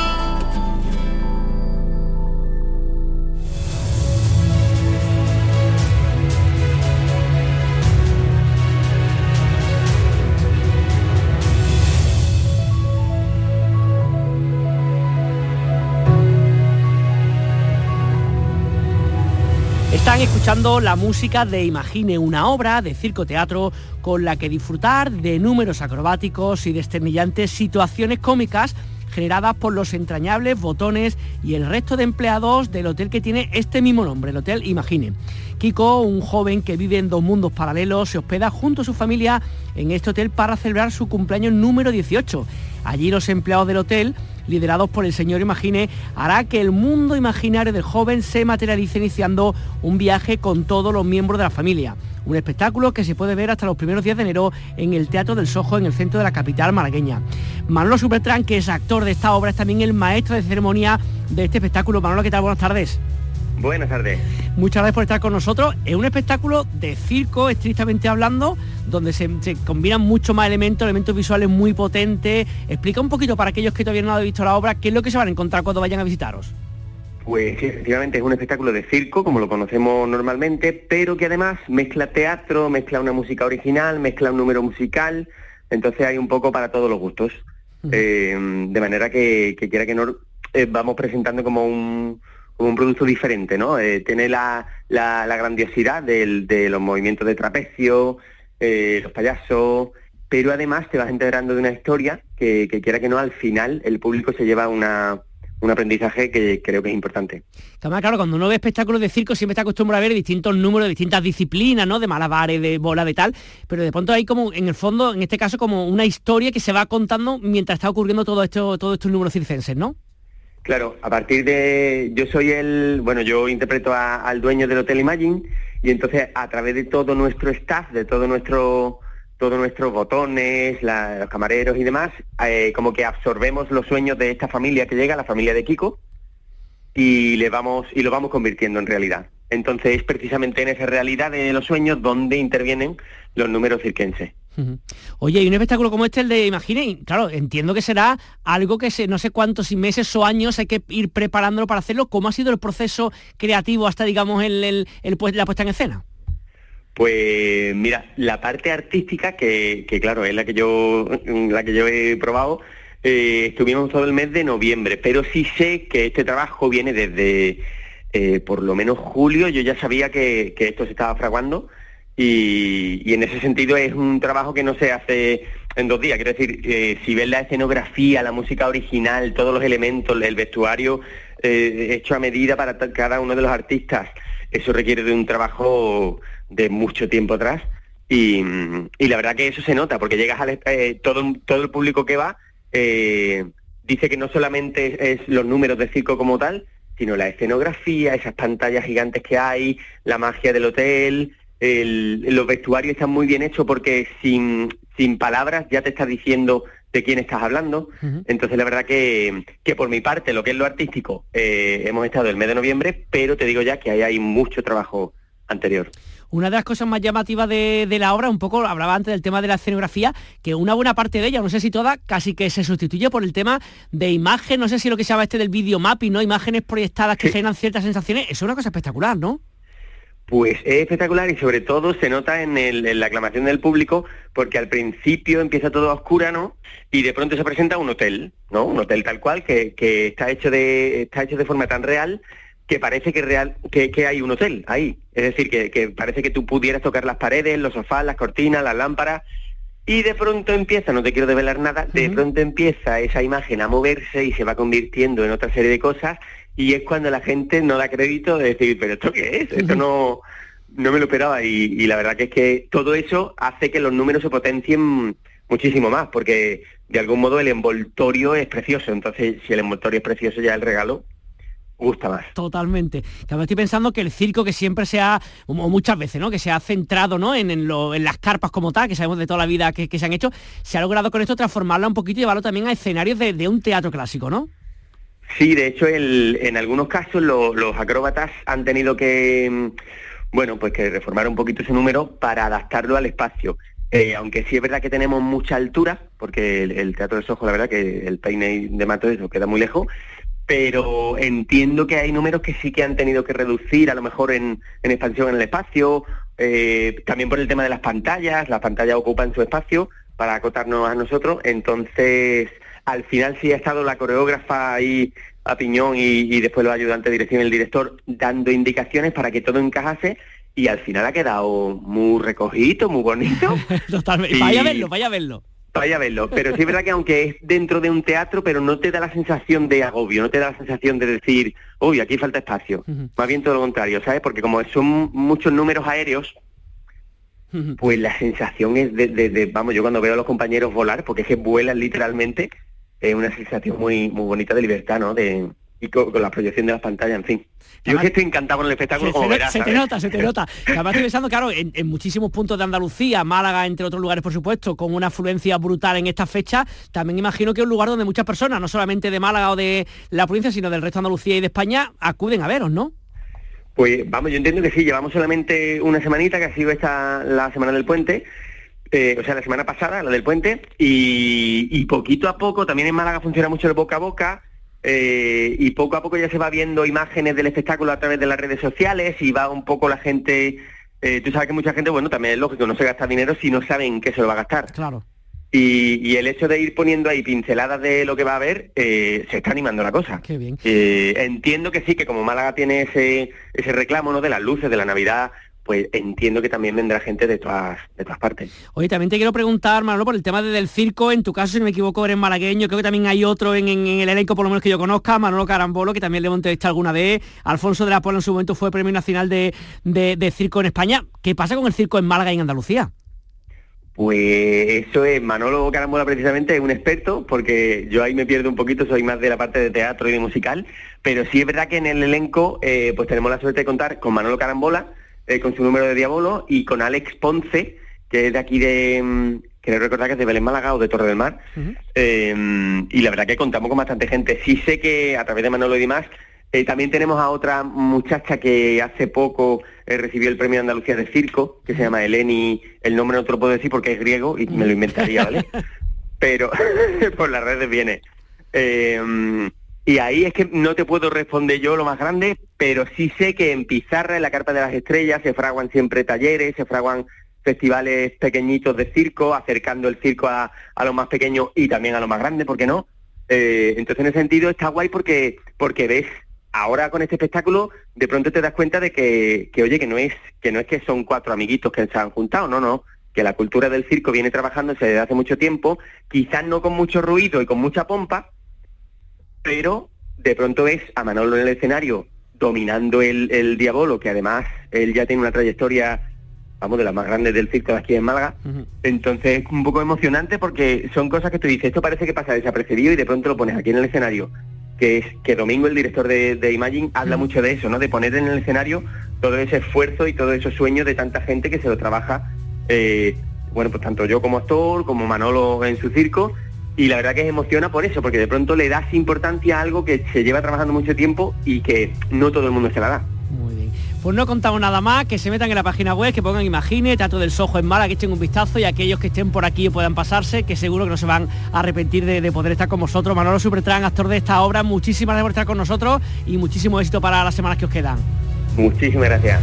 Están escuchando la música de Imagine, una obra de circo teatro con la que disfrutar de números acrobáticos y desternillantes situaciones cómicas generadas por los entrañables botones y el resto de empleados del hotel que tiene este mismo nombre, el Hotel Imagine. Kiko, un joven que vive en dos mundos paralelos, se hospeda junto a su familia en este hotel para celebrar su cumpleaños número 18. Allí los empleados del hotel liderados por el señor Imagine, hará que el mundo imaginario del joven se materialice iniciando un viaje con todos los miembros de la familia. Un espectáculo que se puede ver hasta los primeros días de enero en el Teatro del Sojo, en el centro de la capital malagueña. Manolo Supertran, que es actor de esta obra, es también el maestro de ceremonia de este espectáculo. Manolo, ¿qué tal? Buenas tardes. Buenas tardes. Muchas gracias por estar con nosotros. Es un espectáculo de circo, estrictamente hablando, donde se, combinan mucho más elementos, elementos visuales muy potentes. Explica un poquito para aquellos que todavía no han visto la obra, qué es lo que se van a encontrar cuando vayan a visitaros. Pues sí, efectivamente es un espectáculo de circo, como lo conocemos normalmente, pero que además mezcla teatro, mezcla una música original, mezcla un número musical, entonces hay un poco para todos los gustos. Eh, de manera que, quiera que no, eh, vamos presentando como un, como un producto diferente, ¿no? Eh, tiene la, la, grandiosidad de los movimientos de trapecio, eh, los payasos, pero además te vas integrando de una historia que, quiera que no, al final el público se lleva una, un aprendizaje que creo que es importante. claro, cuando uno ve espectáculos de circo siempre está acostumbrado a ver distintos números, distintas disciplinas, ¿no? De malabares, de bola, de tal, pero de pronto hay como, en el fondo, en este caso, como una historia que se va contando mientras está ocurriendo todo esto, todos estos números circenses, ¿no? Claro, a partir de... Yo soy el... Bueno, yo interpreto al dueño del Hotel Imagine y entonces a través de todo nuestro staff, de todo nuestro todos nuestros botones, los camareros y demás, eh, como que absorbemos los sueños de esta familia que llega, la familia de Kiko, y le vamos y lo vamos convirtiendo en realidad. Entonces es precisamente en esa realidad de los sueños donde intervienen los números cirquenses. Oye, y un espectáculo como este, el de Imagine, claro, entiendo que será algo que se, no sé cuántos meses o años hay que ir preparándolo para hacerlo. ¿Cómo ha sido el proceso creativo hasta, digamos, el, la puesta en escena? Pues mira, la parte artística, que, que claro, es la que yo, la que yo he probado, eh, estuvimos todo el mes de noviembre, pero sí sé que este trabajo viene desde eh, por lo menos julio, yo ya sabía que esto se estaba fraguando y, y, en ese sentido es un trabajo que no se hace en dos días. Quiero decir, eh, si ves la escenografía, la música original, todos los elementos, el vestuario eh, hecho a medida para cada uno de los artistas, eso requiere de un trabajo de mucho tiempo atrás. Y, la verdad que eso se nota, porque llegas al eh, todo, todo el público que va eh, dice que no solamente es los números de circo como tal, sino la escenografía, esas pantallas gigantes que hay, la magia del hotel, el, los vestuarios están muy bien hechos porque sin, sin palabras ya te está diciendo de quién estás hablando. Uh -huh. Entonces, la verdad que, que, por mi parte, lo que es lo artístico, eh, hemos estado el mes de noviembre, pero te digo ya que ahí hay mucho trabajo anterior. Una de las cosas más llamativas de, de, la obra, un poco hablaba antes del tema de la escenografía, que una buena parte de ella, no sé si toda, casi que se sustituye por el tema de imagen, no sé si lo que se llama este del video mapping, ¿no? Imágenes proyectadas que sí. generan ciertas sensaciones, es una cosa espectacular, ¿no? Pues es espectacular y sobre todo se nota en, el, en, la aclamación del público porque al principio empieza todo a oscura, ¿no? Y de pronto se presenta un hotel, ¿no? Un hotel tal cual que, que está hecho de está hecho de forma tan real que parece que real que, que hay un hotel ahí. Es decir, que, que, parece que tú pudieras tocar las paredes, los sofás, las cortinas, las lámparas. Y de pronto empieza, no te quiero develar nada, de uh -huh. pronto empieza esa imagen a moverse y se va convirtiendo en otra serie de cosas y es cuando la gente no da crédito de decir, pero ¿esto qué es? Esto no, no me lo esperaba y, y, la verdad que es que todo eso hace que los números se potencien muchísimo más, porque de algún modo el envoltorio es precioso, entonces si el envoltorio es precioso ya el regalo gusta más. Totalmente. También estoy pensando que el circo que siempre se ha, o muchas veces, ¿no? Que se ha centrado, ¿no? En, en, lo, en las carpas como tal, que sabemos de toda la vida que, que, se han hecho, se ha logrado con esto transformarla un poquito y llevarlo también a escenarios de, de un teatro clásico, ¿no? Sí, de hecho, el, en algunos casos lo, los acróbatas han tenido que, bueno, pues que reformar un poquito ese número para adaptarlo al espacio. Eh, aunque sí es verdad que tenemos mucha altura, porque el, el Teatro de Sojo, la verdad que el peine de Mato eso queda muy lejos, pero entiendo que hay números que sí que han tenido que reducir, a lo mejor en, en expansión en el espacio, eh, también por el tema de las pantallas, las pantallas ocupan su espacio para acotarnos a nosotros, entonces al final sí ha estado la coreógrafa ahí a piñón y, y después los ayudantes de dirección y el director dando indicaciones para que todo encajase y al final ha quedado muy recogido, muy bonito. Totalmente. Y... Vaya a verlo, vaya a verlo. Vaya a verlo, pero sí es verdad que aunque es dentro de un teatro, pero no te da la sensación de agobio, no te da la sensación de decir, uy, aquí falta espacio. Uh -huh. Más bien todo lo contrario, ¿sabes? Porque como son muchos números aéreos, uh -huh. pues la sensación es de, de, de, vamos, yo cuando veo a los compañeros volar, porque es que vuelan literalmente, es una sensación muy, muy bonita de libertad, ¿no? De, y con, con, la proyección de las pantallas, en fin. Yo que estoy encantado con el espectáculo, se, como se, verás. Se te nota, se te nota. Además estoy pensando, claro, en, en, muchísimos puntos de Andalucía, Málaga, entre otros lugares, por supuesto, con una afluencia brutal en esta fecha, también imagino que es un lugar donde muchas personas, no solamente de Málaga o de la provincia, sino del resto de Andalucía y de España, acuden a veros, ¿no? Pues vamos, yo entiendo que sí, llevamos solamente una semanita, que ha sido esta la semana del puente, eh, o sea, la semana pasada, la del puente, y, y poquito a poco, también en Málaga funciona mucho el boca a boca, eh, y poco a poco ya se va viendo imágenes del espectáculo a través de las redes sociales y va un poco la gente, eh, tú sabes que mucha gente, bueno, también es lógico, no se gasta dinero si no saben qué se lo va a gastar. Claro. Y, y el hecho de ir poniendo ahí pinceladas de lo que va a haber, eh, se está animando la cosa. Qué bien. Eh, entiendo que sí, que como Málaga tiene ese, ese reclamo ¿no? de las luces, de la Navidad, pues entiendo que también vendrá gente de todas, de todas partes. Oye, también te quiero preguntar, Manolo, por el tema de, del circo, en tu caso, si no me equivoco, eres malagueño, creo que también hay otro en, en, en, el elenco, por lo menos que yo conozca, Manolo Carambolo, que también le hemos entrevistado alguna vez, Alfonso de la Puebla en su momento fue Premio Nacional de, de, de Circo en España. ¿Qué pasa con el circo en Málaga y en Andalucía? Pues eso es, Manolo Carambola precisamente es un experto, porque yo ahí me pierdo un poquito, soy más de la parte de teatro y de musical, pero sí es verdad que en el elenco eh, pues tenemos la suerte de contar con Manolo Carambola, eh, con su número de Diabolo, y con Alex Ponce, que es de aquí de, mm, quiero recordar que es de Belén Málaga o de Torre del Mar, uh -huh. eh, y la verdad que contamos con bastante gente. Sí sé que a través de Manolo y demás, eh, también tenemos a otra muchacha que hace poco eh, recibió el premio de Andalucía de Circo, que se llama Eleni, el nombre no te lo puedo decir porque es griego y me lo inventaría, ¿vale? Pero por las redes viene. Y ahí es que no te puedo responder yo lo más grande, pero sí sé que en Pizarra, en la Carpa de las Estrellas, se fraguan siempre talleres, se fraguan festivales pequeñitos de circo, acercando el circo a, a lo más pequeño y también a lo más grande, ¿por qué no? Eh, entonces en ese sentido está guay porque, porque ves ahora con este espectáculo de pronto te das cuenta de que, que, oye que no es que no es que son cuatro amiguitos que se han juntado no no que la cultura del circo viene trabajándose desde hace mucho tiempo quizás no con mucho ruido y con mucha pompa pero de pronto ves a Manolo en el escenario dominando el, el diabolo que además él ya tiene una trayectoria vamos, de las más grandes del circo de aquí en Málaga. Entonces es un poco emocionante porque son cosas que tú dices, esto parece que pasa desapercibido y de pronto lo pones aquí en el escenario. Que es que Domingo, el director de, de Imagine, habla mucho de eso, ¿no? De poner en el escenario todo ese esfuerzo y todos esos sueños de tanta gente que se lo trabaja, eh, bueno, pues tanto yo como actor, como Manolo en su circo, y la verdad que emociona por eso, porque de pronto le das importancia a algo que se lleva trabajando mucho tiempo y que no todo el mundo se la da. Pues no contamos nada más, que se metan en la página web, que pongan Imagine, Teatro del Sojo en Mala, que echen un vistazo y aquellos que estén por aquí puedan pasarse, que seguro que no se van a arrepentir de, poder estar con vosotros. Manolo Supertran, actor de esta obra, muchísimas gracias por estar con nosotros y muchísimo éxito para las semanas que os quedan. Muchísimas gracias.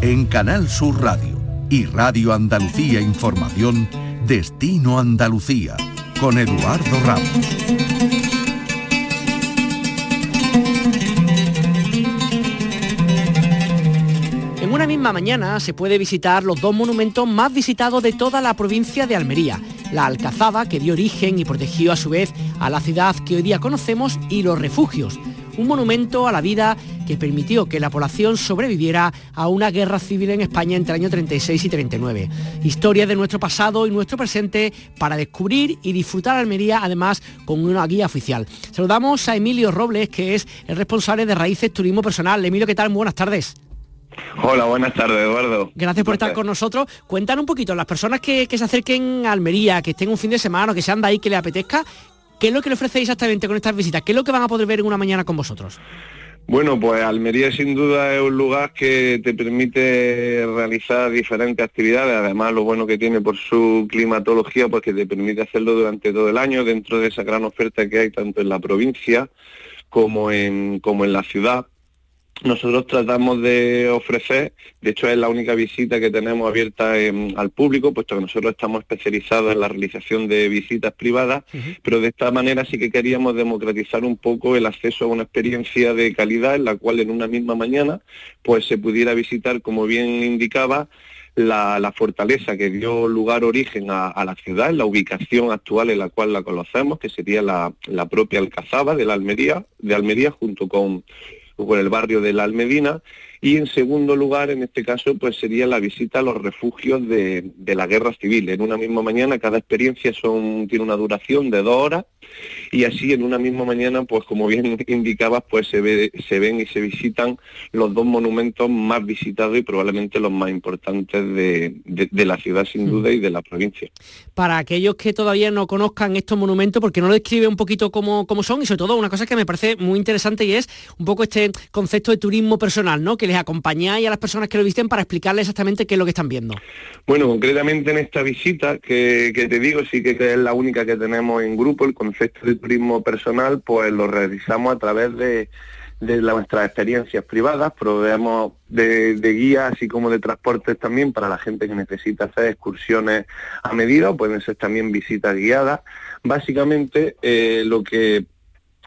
En Canal Sur Radio y Radio Andalucía Información, Destino Andalucía, con Eduardo Ramos. una misma mañana se puede visitar los dos monumentos más visitados de toda la provincia de Almería. La Alcazaba, que dio origen y protegió a su vez a la ciudad que hoy día conocemos, y los refugios. Un monumento a la vida que permitió que la población sobreviviera a una guerra civil en España entre el año 36 y 39. Historia de nuestro pasado y nuestro presente para descubrir y disfrutar Almería, además con una guía oficial. Saludamos a Emilio Robles, que es el responsable de Raíces Turismo Personal. Emilio, ¿qué tal? buenas tardes. Hola, buenas tardes, Eduardo. Gracias por estar con nosotros. Cuéntanos un poquito, las personas que, se acerquen a Almería, que estén un fin de semana o que sean de ahí, que les apetezca, ¿qué es lo que le ofrecéis exactamente con estas visitas? ¿Qué es lo que van a poder ver en una mañana con vosotros? Bueno, pues Almería sin duda es un lugar que te permite realizar diferentes actividades, además lo bueno que tiene por su climatología, pues que te permite hacerlo durante todo el año dentro de esa gran oferta que hay tanto en la provincia como en, como en la ciudad nosotros tratamos de ofrecer, de hecho es la única visita que tenemos abierta al público, puesto que nosotros estamos especializados en la realización de visitas privadas, pero de esta manera sí que queríamos democratizar un poco el acceso a una experiencia de calidad en la cual en una misma mañana pues se pudiera visitar, como bien indicaba, la, fortaleza que dio lugar origen a, la ciudad, la ubicación actual en la cual la conocemos, que sería la, la propia Alcazaba de la Almería, de Almería junto con con el barrio de la Almedina y en segundo lugar, en este caso, pues sería la visita a los refugios de, la guerra civil. En una misma mañana, cada experiencia son, tiene una duración de dos horas y así en una misma mañana, pues como bien indicabas, pues se, ve, se ven y se visitan los dos monumentos más visitados y probablemente los más importantes de, la ciudad sin mm. duda y de la provincia. Para aquellos que todavía no conozcan estos monumentos, porque no lo describe un poquito cómo, cómo son y sobre todo una cosa que me parece muy interesante y es un poco este concepto de turismo personal, ¿no? Que les acompañáis a las personas que lo visiten para explicarles exactamente qué es lo que están viendo. Bueno, concretamente en esta visita que, te digo, sí que, es la única que tenemos en grupo, el concepto de turismo personal, pues lo realizamos a través de, nuestras experiencias privadas, proveemos de, guías así como de transportes también para la gente que necesita hacer excursiones a medida, o pueden ser también visitas guiadas. Básicamente eh, lo que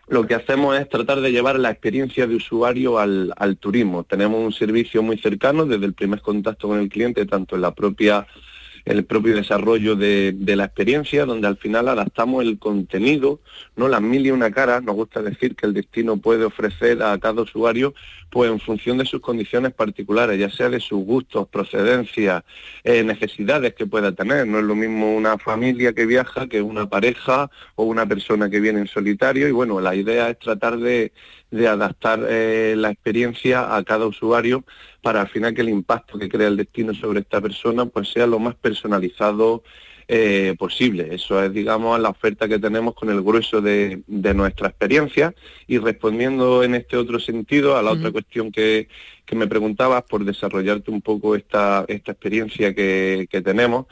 lo que hacemos es tratar de llevar la experiencia de usuario al, turismo. Tenemos un servicio muy cercano desde el primer contacto con el cliente, tanto en la propia el propio desarrollo de, la experiencia, donde al final adaptamos el contenido, no las mil y una caras, nos gusta decir que el destino puede ofrecer a cada usuario, pues en función de sus condiciones particulares, ya sea de sus gustos, procedencias, eh, necesidades que pueda tener. No es lo mismo una familia que viaja que una pareja o una persona que viene en solitario y bueno, la idea es tratar de, adaptar eh, la experiencia a cada usuario para al final que el impacto que crea el destino sobre esta persona pues sea lo más personalizado eh, posible. Eso es, digamos, la oferta que tenemos con el grueso de, nuestra experiencia. Y respondiendo en este otro sentido a la otra cuestión que, me preguntabas por desarrollarte un poco esta, esta experiencia que, tenemos,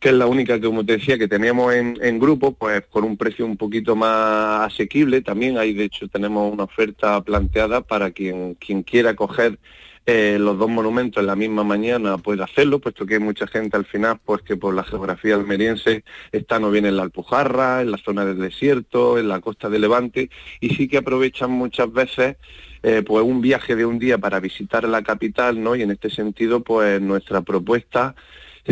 que es la única que, como te decía, que teníamos en, en grupo, pues con un precio un poquito más asequible. También ahí, de hecho, tenemos una oferta planteada para quien, quien quiera coger eh, los dos monumentos en la misma mañana puede hacerlo, puesto que hay mucha gente al final, pues que por la geografía almeriense está no bien en la Alpujarra, en la zona del desierto, en la costa de Levante, y sí que aprovechan muchas veces eh, pues un viaje de un día para visitar la capital, ¿no? Y en este sentido, pues nuestra propuesta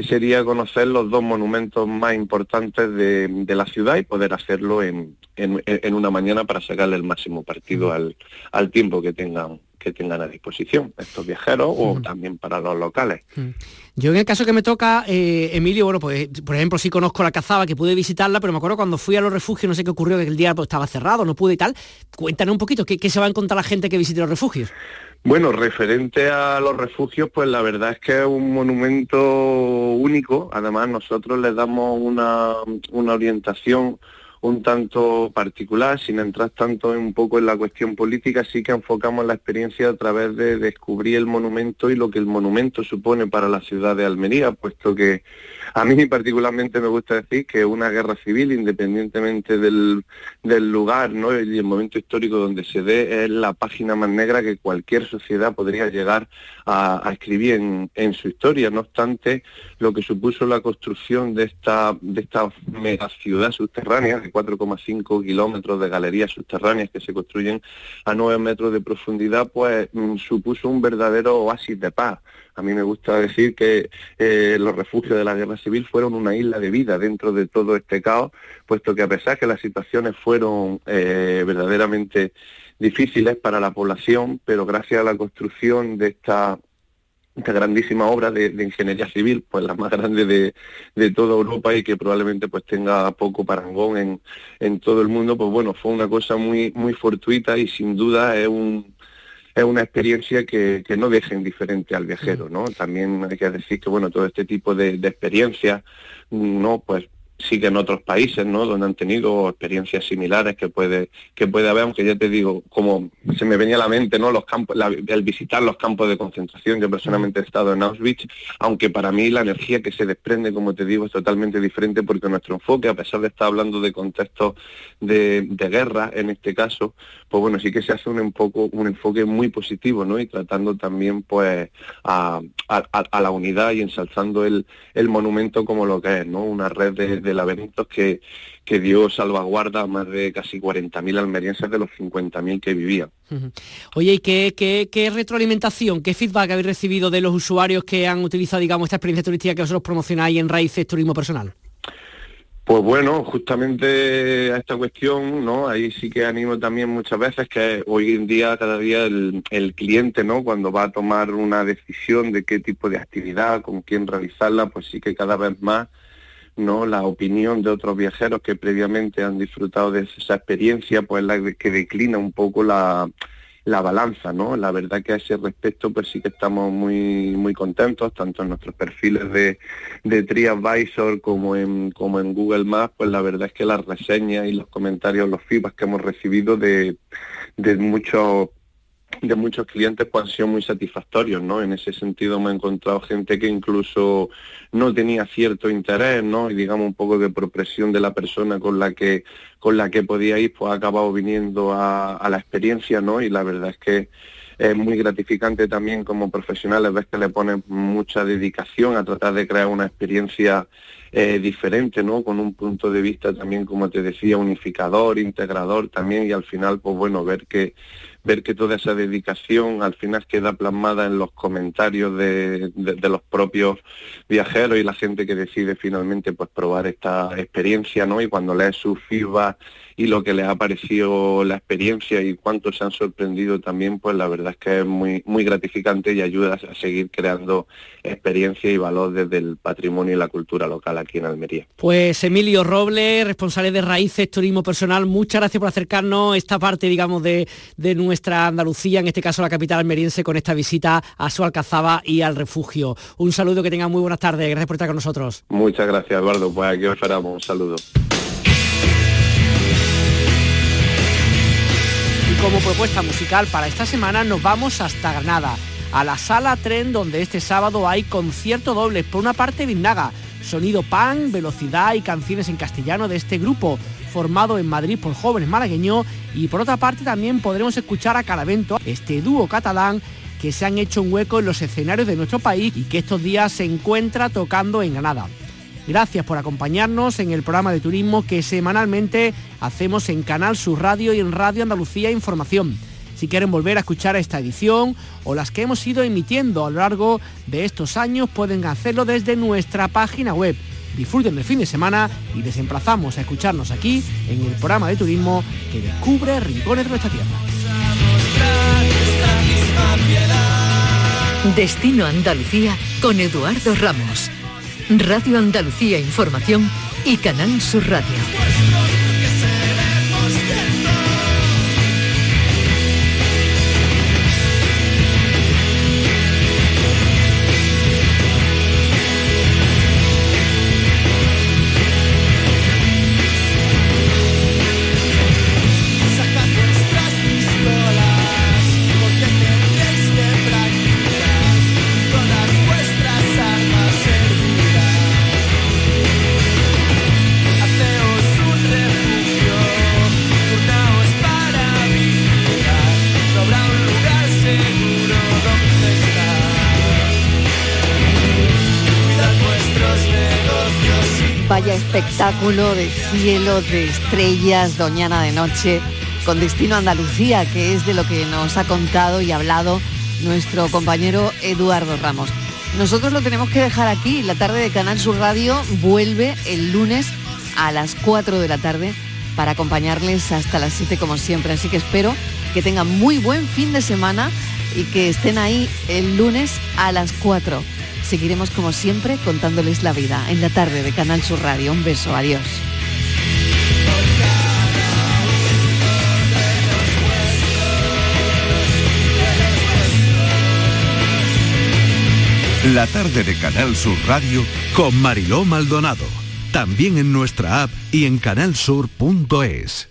sería conocer los dos monumentos más importantes de, la ciudad y poder hacerlo en, en, una mañana para sacarle el máximo partido al, al tiempo que tengan que tengan a disposición estos viajeros o también para los locales. Yo en el caso que me toca, eh, Emilio, bueno, pues por ejemplo sí conozco la cazaba, que pude visitarla, pero me acuerdo cuando fui a los refugios, no sé qué ocurrió, que el día pues, estaba cerrado, no pude y tal. Cuéntanos un poquito, ¿qué, se va a encontrar la gente que visite los refugios? Bueno, referente a los refugios, pues la verdad es que es un monumento único. Además, nosotros les damos una, una orientación un tanto particular, sin entrar tanto un poco en la cuestión política, sí que enfocamos la experiencia a través de descubrir el monumento y lo que el monumento supone para la ciudad de Almería, puesto que a mí particularmente me gusta decir que una guerra civil, independientemente del, lugar ¿no? y el momento histórico donde se dé, es la página más negra que cualquier sociedad podría llegar a, escribir en, en, su historia. No obstante, lo que supuso la construcción de esta, de esta mega ciudad subterránea, 4,5 kilómetros de galerías subterráneas que se construyen a 9 metros de profundidad, pues mm, supuso un verdadero oasis de paz. A mí me gusta decir que eh, los refugios de la guerra civil fueron una isla de vida dentro de todo este caos, puesto que a pesar que las situaciones fueron eh, verdaderamente difíciles para la población, pero gracias a la construcción de esta grandísima obra de, ingeniería civil, pues la más grande de, toda Europa y que probablemente pues tenga poco parangón en, en todo el mundo, pues bueno, fue una cosa muy, muy fortuita y sin duda es un, es una experiencia que, no deja indiferente al viajero, ¿no? También hay que decir que, bueno, todo este tipo de, de experiencias, ¿no? Pues sí que en otros países, ¿no? Donde han tenido experiencias similares que puede, que puede haber, aunque ya te digo, como se me venía a la mente, ¿no? Los el visitar los campos de concentración, yo personalmente he estado en Auschwitz, aunque para mí la energía que se desprende, como te digo, es totalmente diferente porque nuestro enfoque, a pesar de estar hablando de contextos de, guerra en este caso, pues bueno, sí que se hace un, poco, un enfoque muy positivo, ¿no? Y tratando también, pues, a, la unidad y ensalzando el, monumento como lo que es, ¿no? Una red de laberintos que, que dio salvaguarda a más de casi 40.000 almerienses de los 50.000 que vivían. Oye, ¿y qué, qué, retroalimentación, qué feedback habéis recibido de los usuarios que han utilizado, digamos, esta experiencia turística que vosotros promocionáis en Raíces Turismo Personal? Pues bueno, justamente a esta cuestión, ¿no? Ahí sí que animo también muchas veces que hoy en día, cada día el, el, cliente, ¿no? Cuando va a tomar una decisión de qué tipo de actividad, con quién realizarla, pues sí que cada vez más la opinión de otros viajeros que previamente han disfrutado de esa experiencia pues la que declina un poco la, la balanza, ¿no? La verdad que a ese respecto pues sí que estamos muy muy contentos, tanto en nuestros perfiles de, de TriAdvisor como en, como en Google Maps, pues la verdad es que las reseñas y los comentarios, los feedbacks que hemos recibido de, de muchos de muchos clientes pues han sido muy satisfactorios, ¿no? En ese sentido me he encontrado gente que incluso no tenía cierto interés, ¿no? Y digamos un poco de presión de la persona con la que con la que podía ir, pues ha acabado viniendo a, a la experiencia, ¿no? Y la verdad es que es muy gratificante también como profesionales ves que le ponen mucha dedicación a tratar de crear una experiencia eh, diferente, ¿no? Con un punto de vista también, como te decía, unificador, integrador también y al final, pues bueno, ver que ver que toda esa dedicación al final queda plasmada en los comentarios de, los propios viajeros y la gente que decide finalmente pues probar esta experiencia, ¿no? Y cuando lees su feedback y lo que les ha parecido la experiencia y cuánto se han sorprendido también, pues la verdad es que es muy, muy gratificante y ayuda a seguir creando experiencia y valor desde el patrimonio y la cultura local aquí en Almería. Pues Emilio Roble, responsable de Raíces Turismo Personal, muchas gracias por acercarnos esta parte, digamos, de, de nuestra Andalucía, en este caso la capital almeriense, con esta visita a su Alcazaba y al refugio. Un saludo, que tengan muy buenas tardes, gracias por estar con nosotros. Muchas gracias, Eduardo, pues aquí os esperamos, un saludo. Como propuesta musical para esta semana nos vamos hasta Granada, a la sala tren donde este sábado hay concierto doble. Por una parte Vinaga, sonido pan, velocidad y canciones en castellano de este grupo formado en Madrid por jóvenes malagueños y por otra parte también podremos escuchar a Caravento, este dúo catalán que se han hecho un hueco en los escenarios de nuestro país y que estos días se encuentra tocando en Granada. Gracias por acompañarnos en el programa de turismo que semanalmente hacemos en Canal Sur Radio y en Radio Andalucía Información. Si quieren volver a escuchar esta edición o las que hemos ido emitiendo a lo largo de estos años, pueden hacerlo desde nuestra página web. Disfruten del fin de semana y desemplazamos a escucharnos aquí en el programa de turismo que descubre rincones de nuestra tierra. Destino Andalucía con Eduardo Ramos. Radio Andalucía Información y Canal Sur Radio. Espectáculo de cielo, de estrellas, Doñana de Noche, con destino a Andalucía, que es de lo que nos ha contado y hablado nuestro compañero Eduardo Ramos. Nosotros lo tenemos que dejar aquí. La tarde de Canal Sur Radio vuelve el lunes a las 4 de la tarde para acompañarles hasta las 7 como siempre. Así que espero que tengan muy buen fin de semana y que estén ahí el lunes a las 4. Seguiremos como siempre contándoles la vida en la tarde de Canal Sur Radio. Un beso, adiós. La tarde de Canal Sur Radio con Mariló Maldonado. También en nuestra app y en canalsur.es.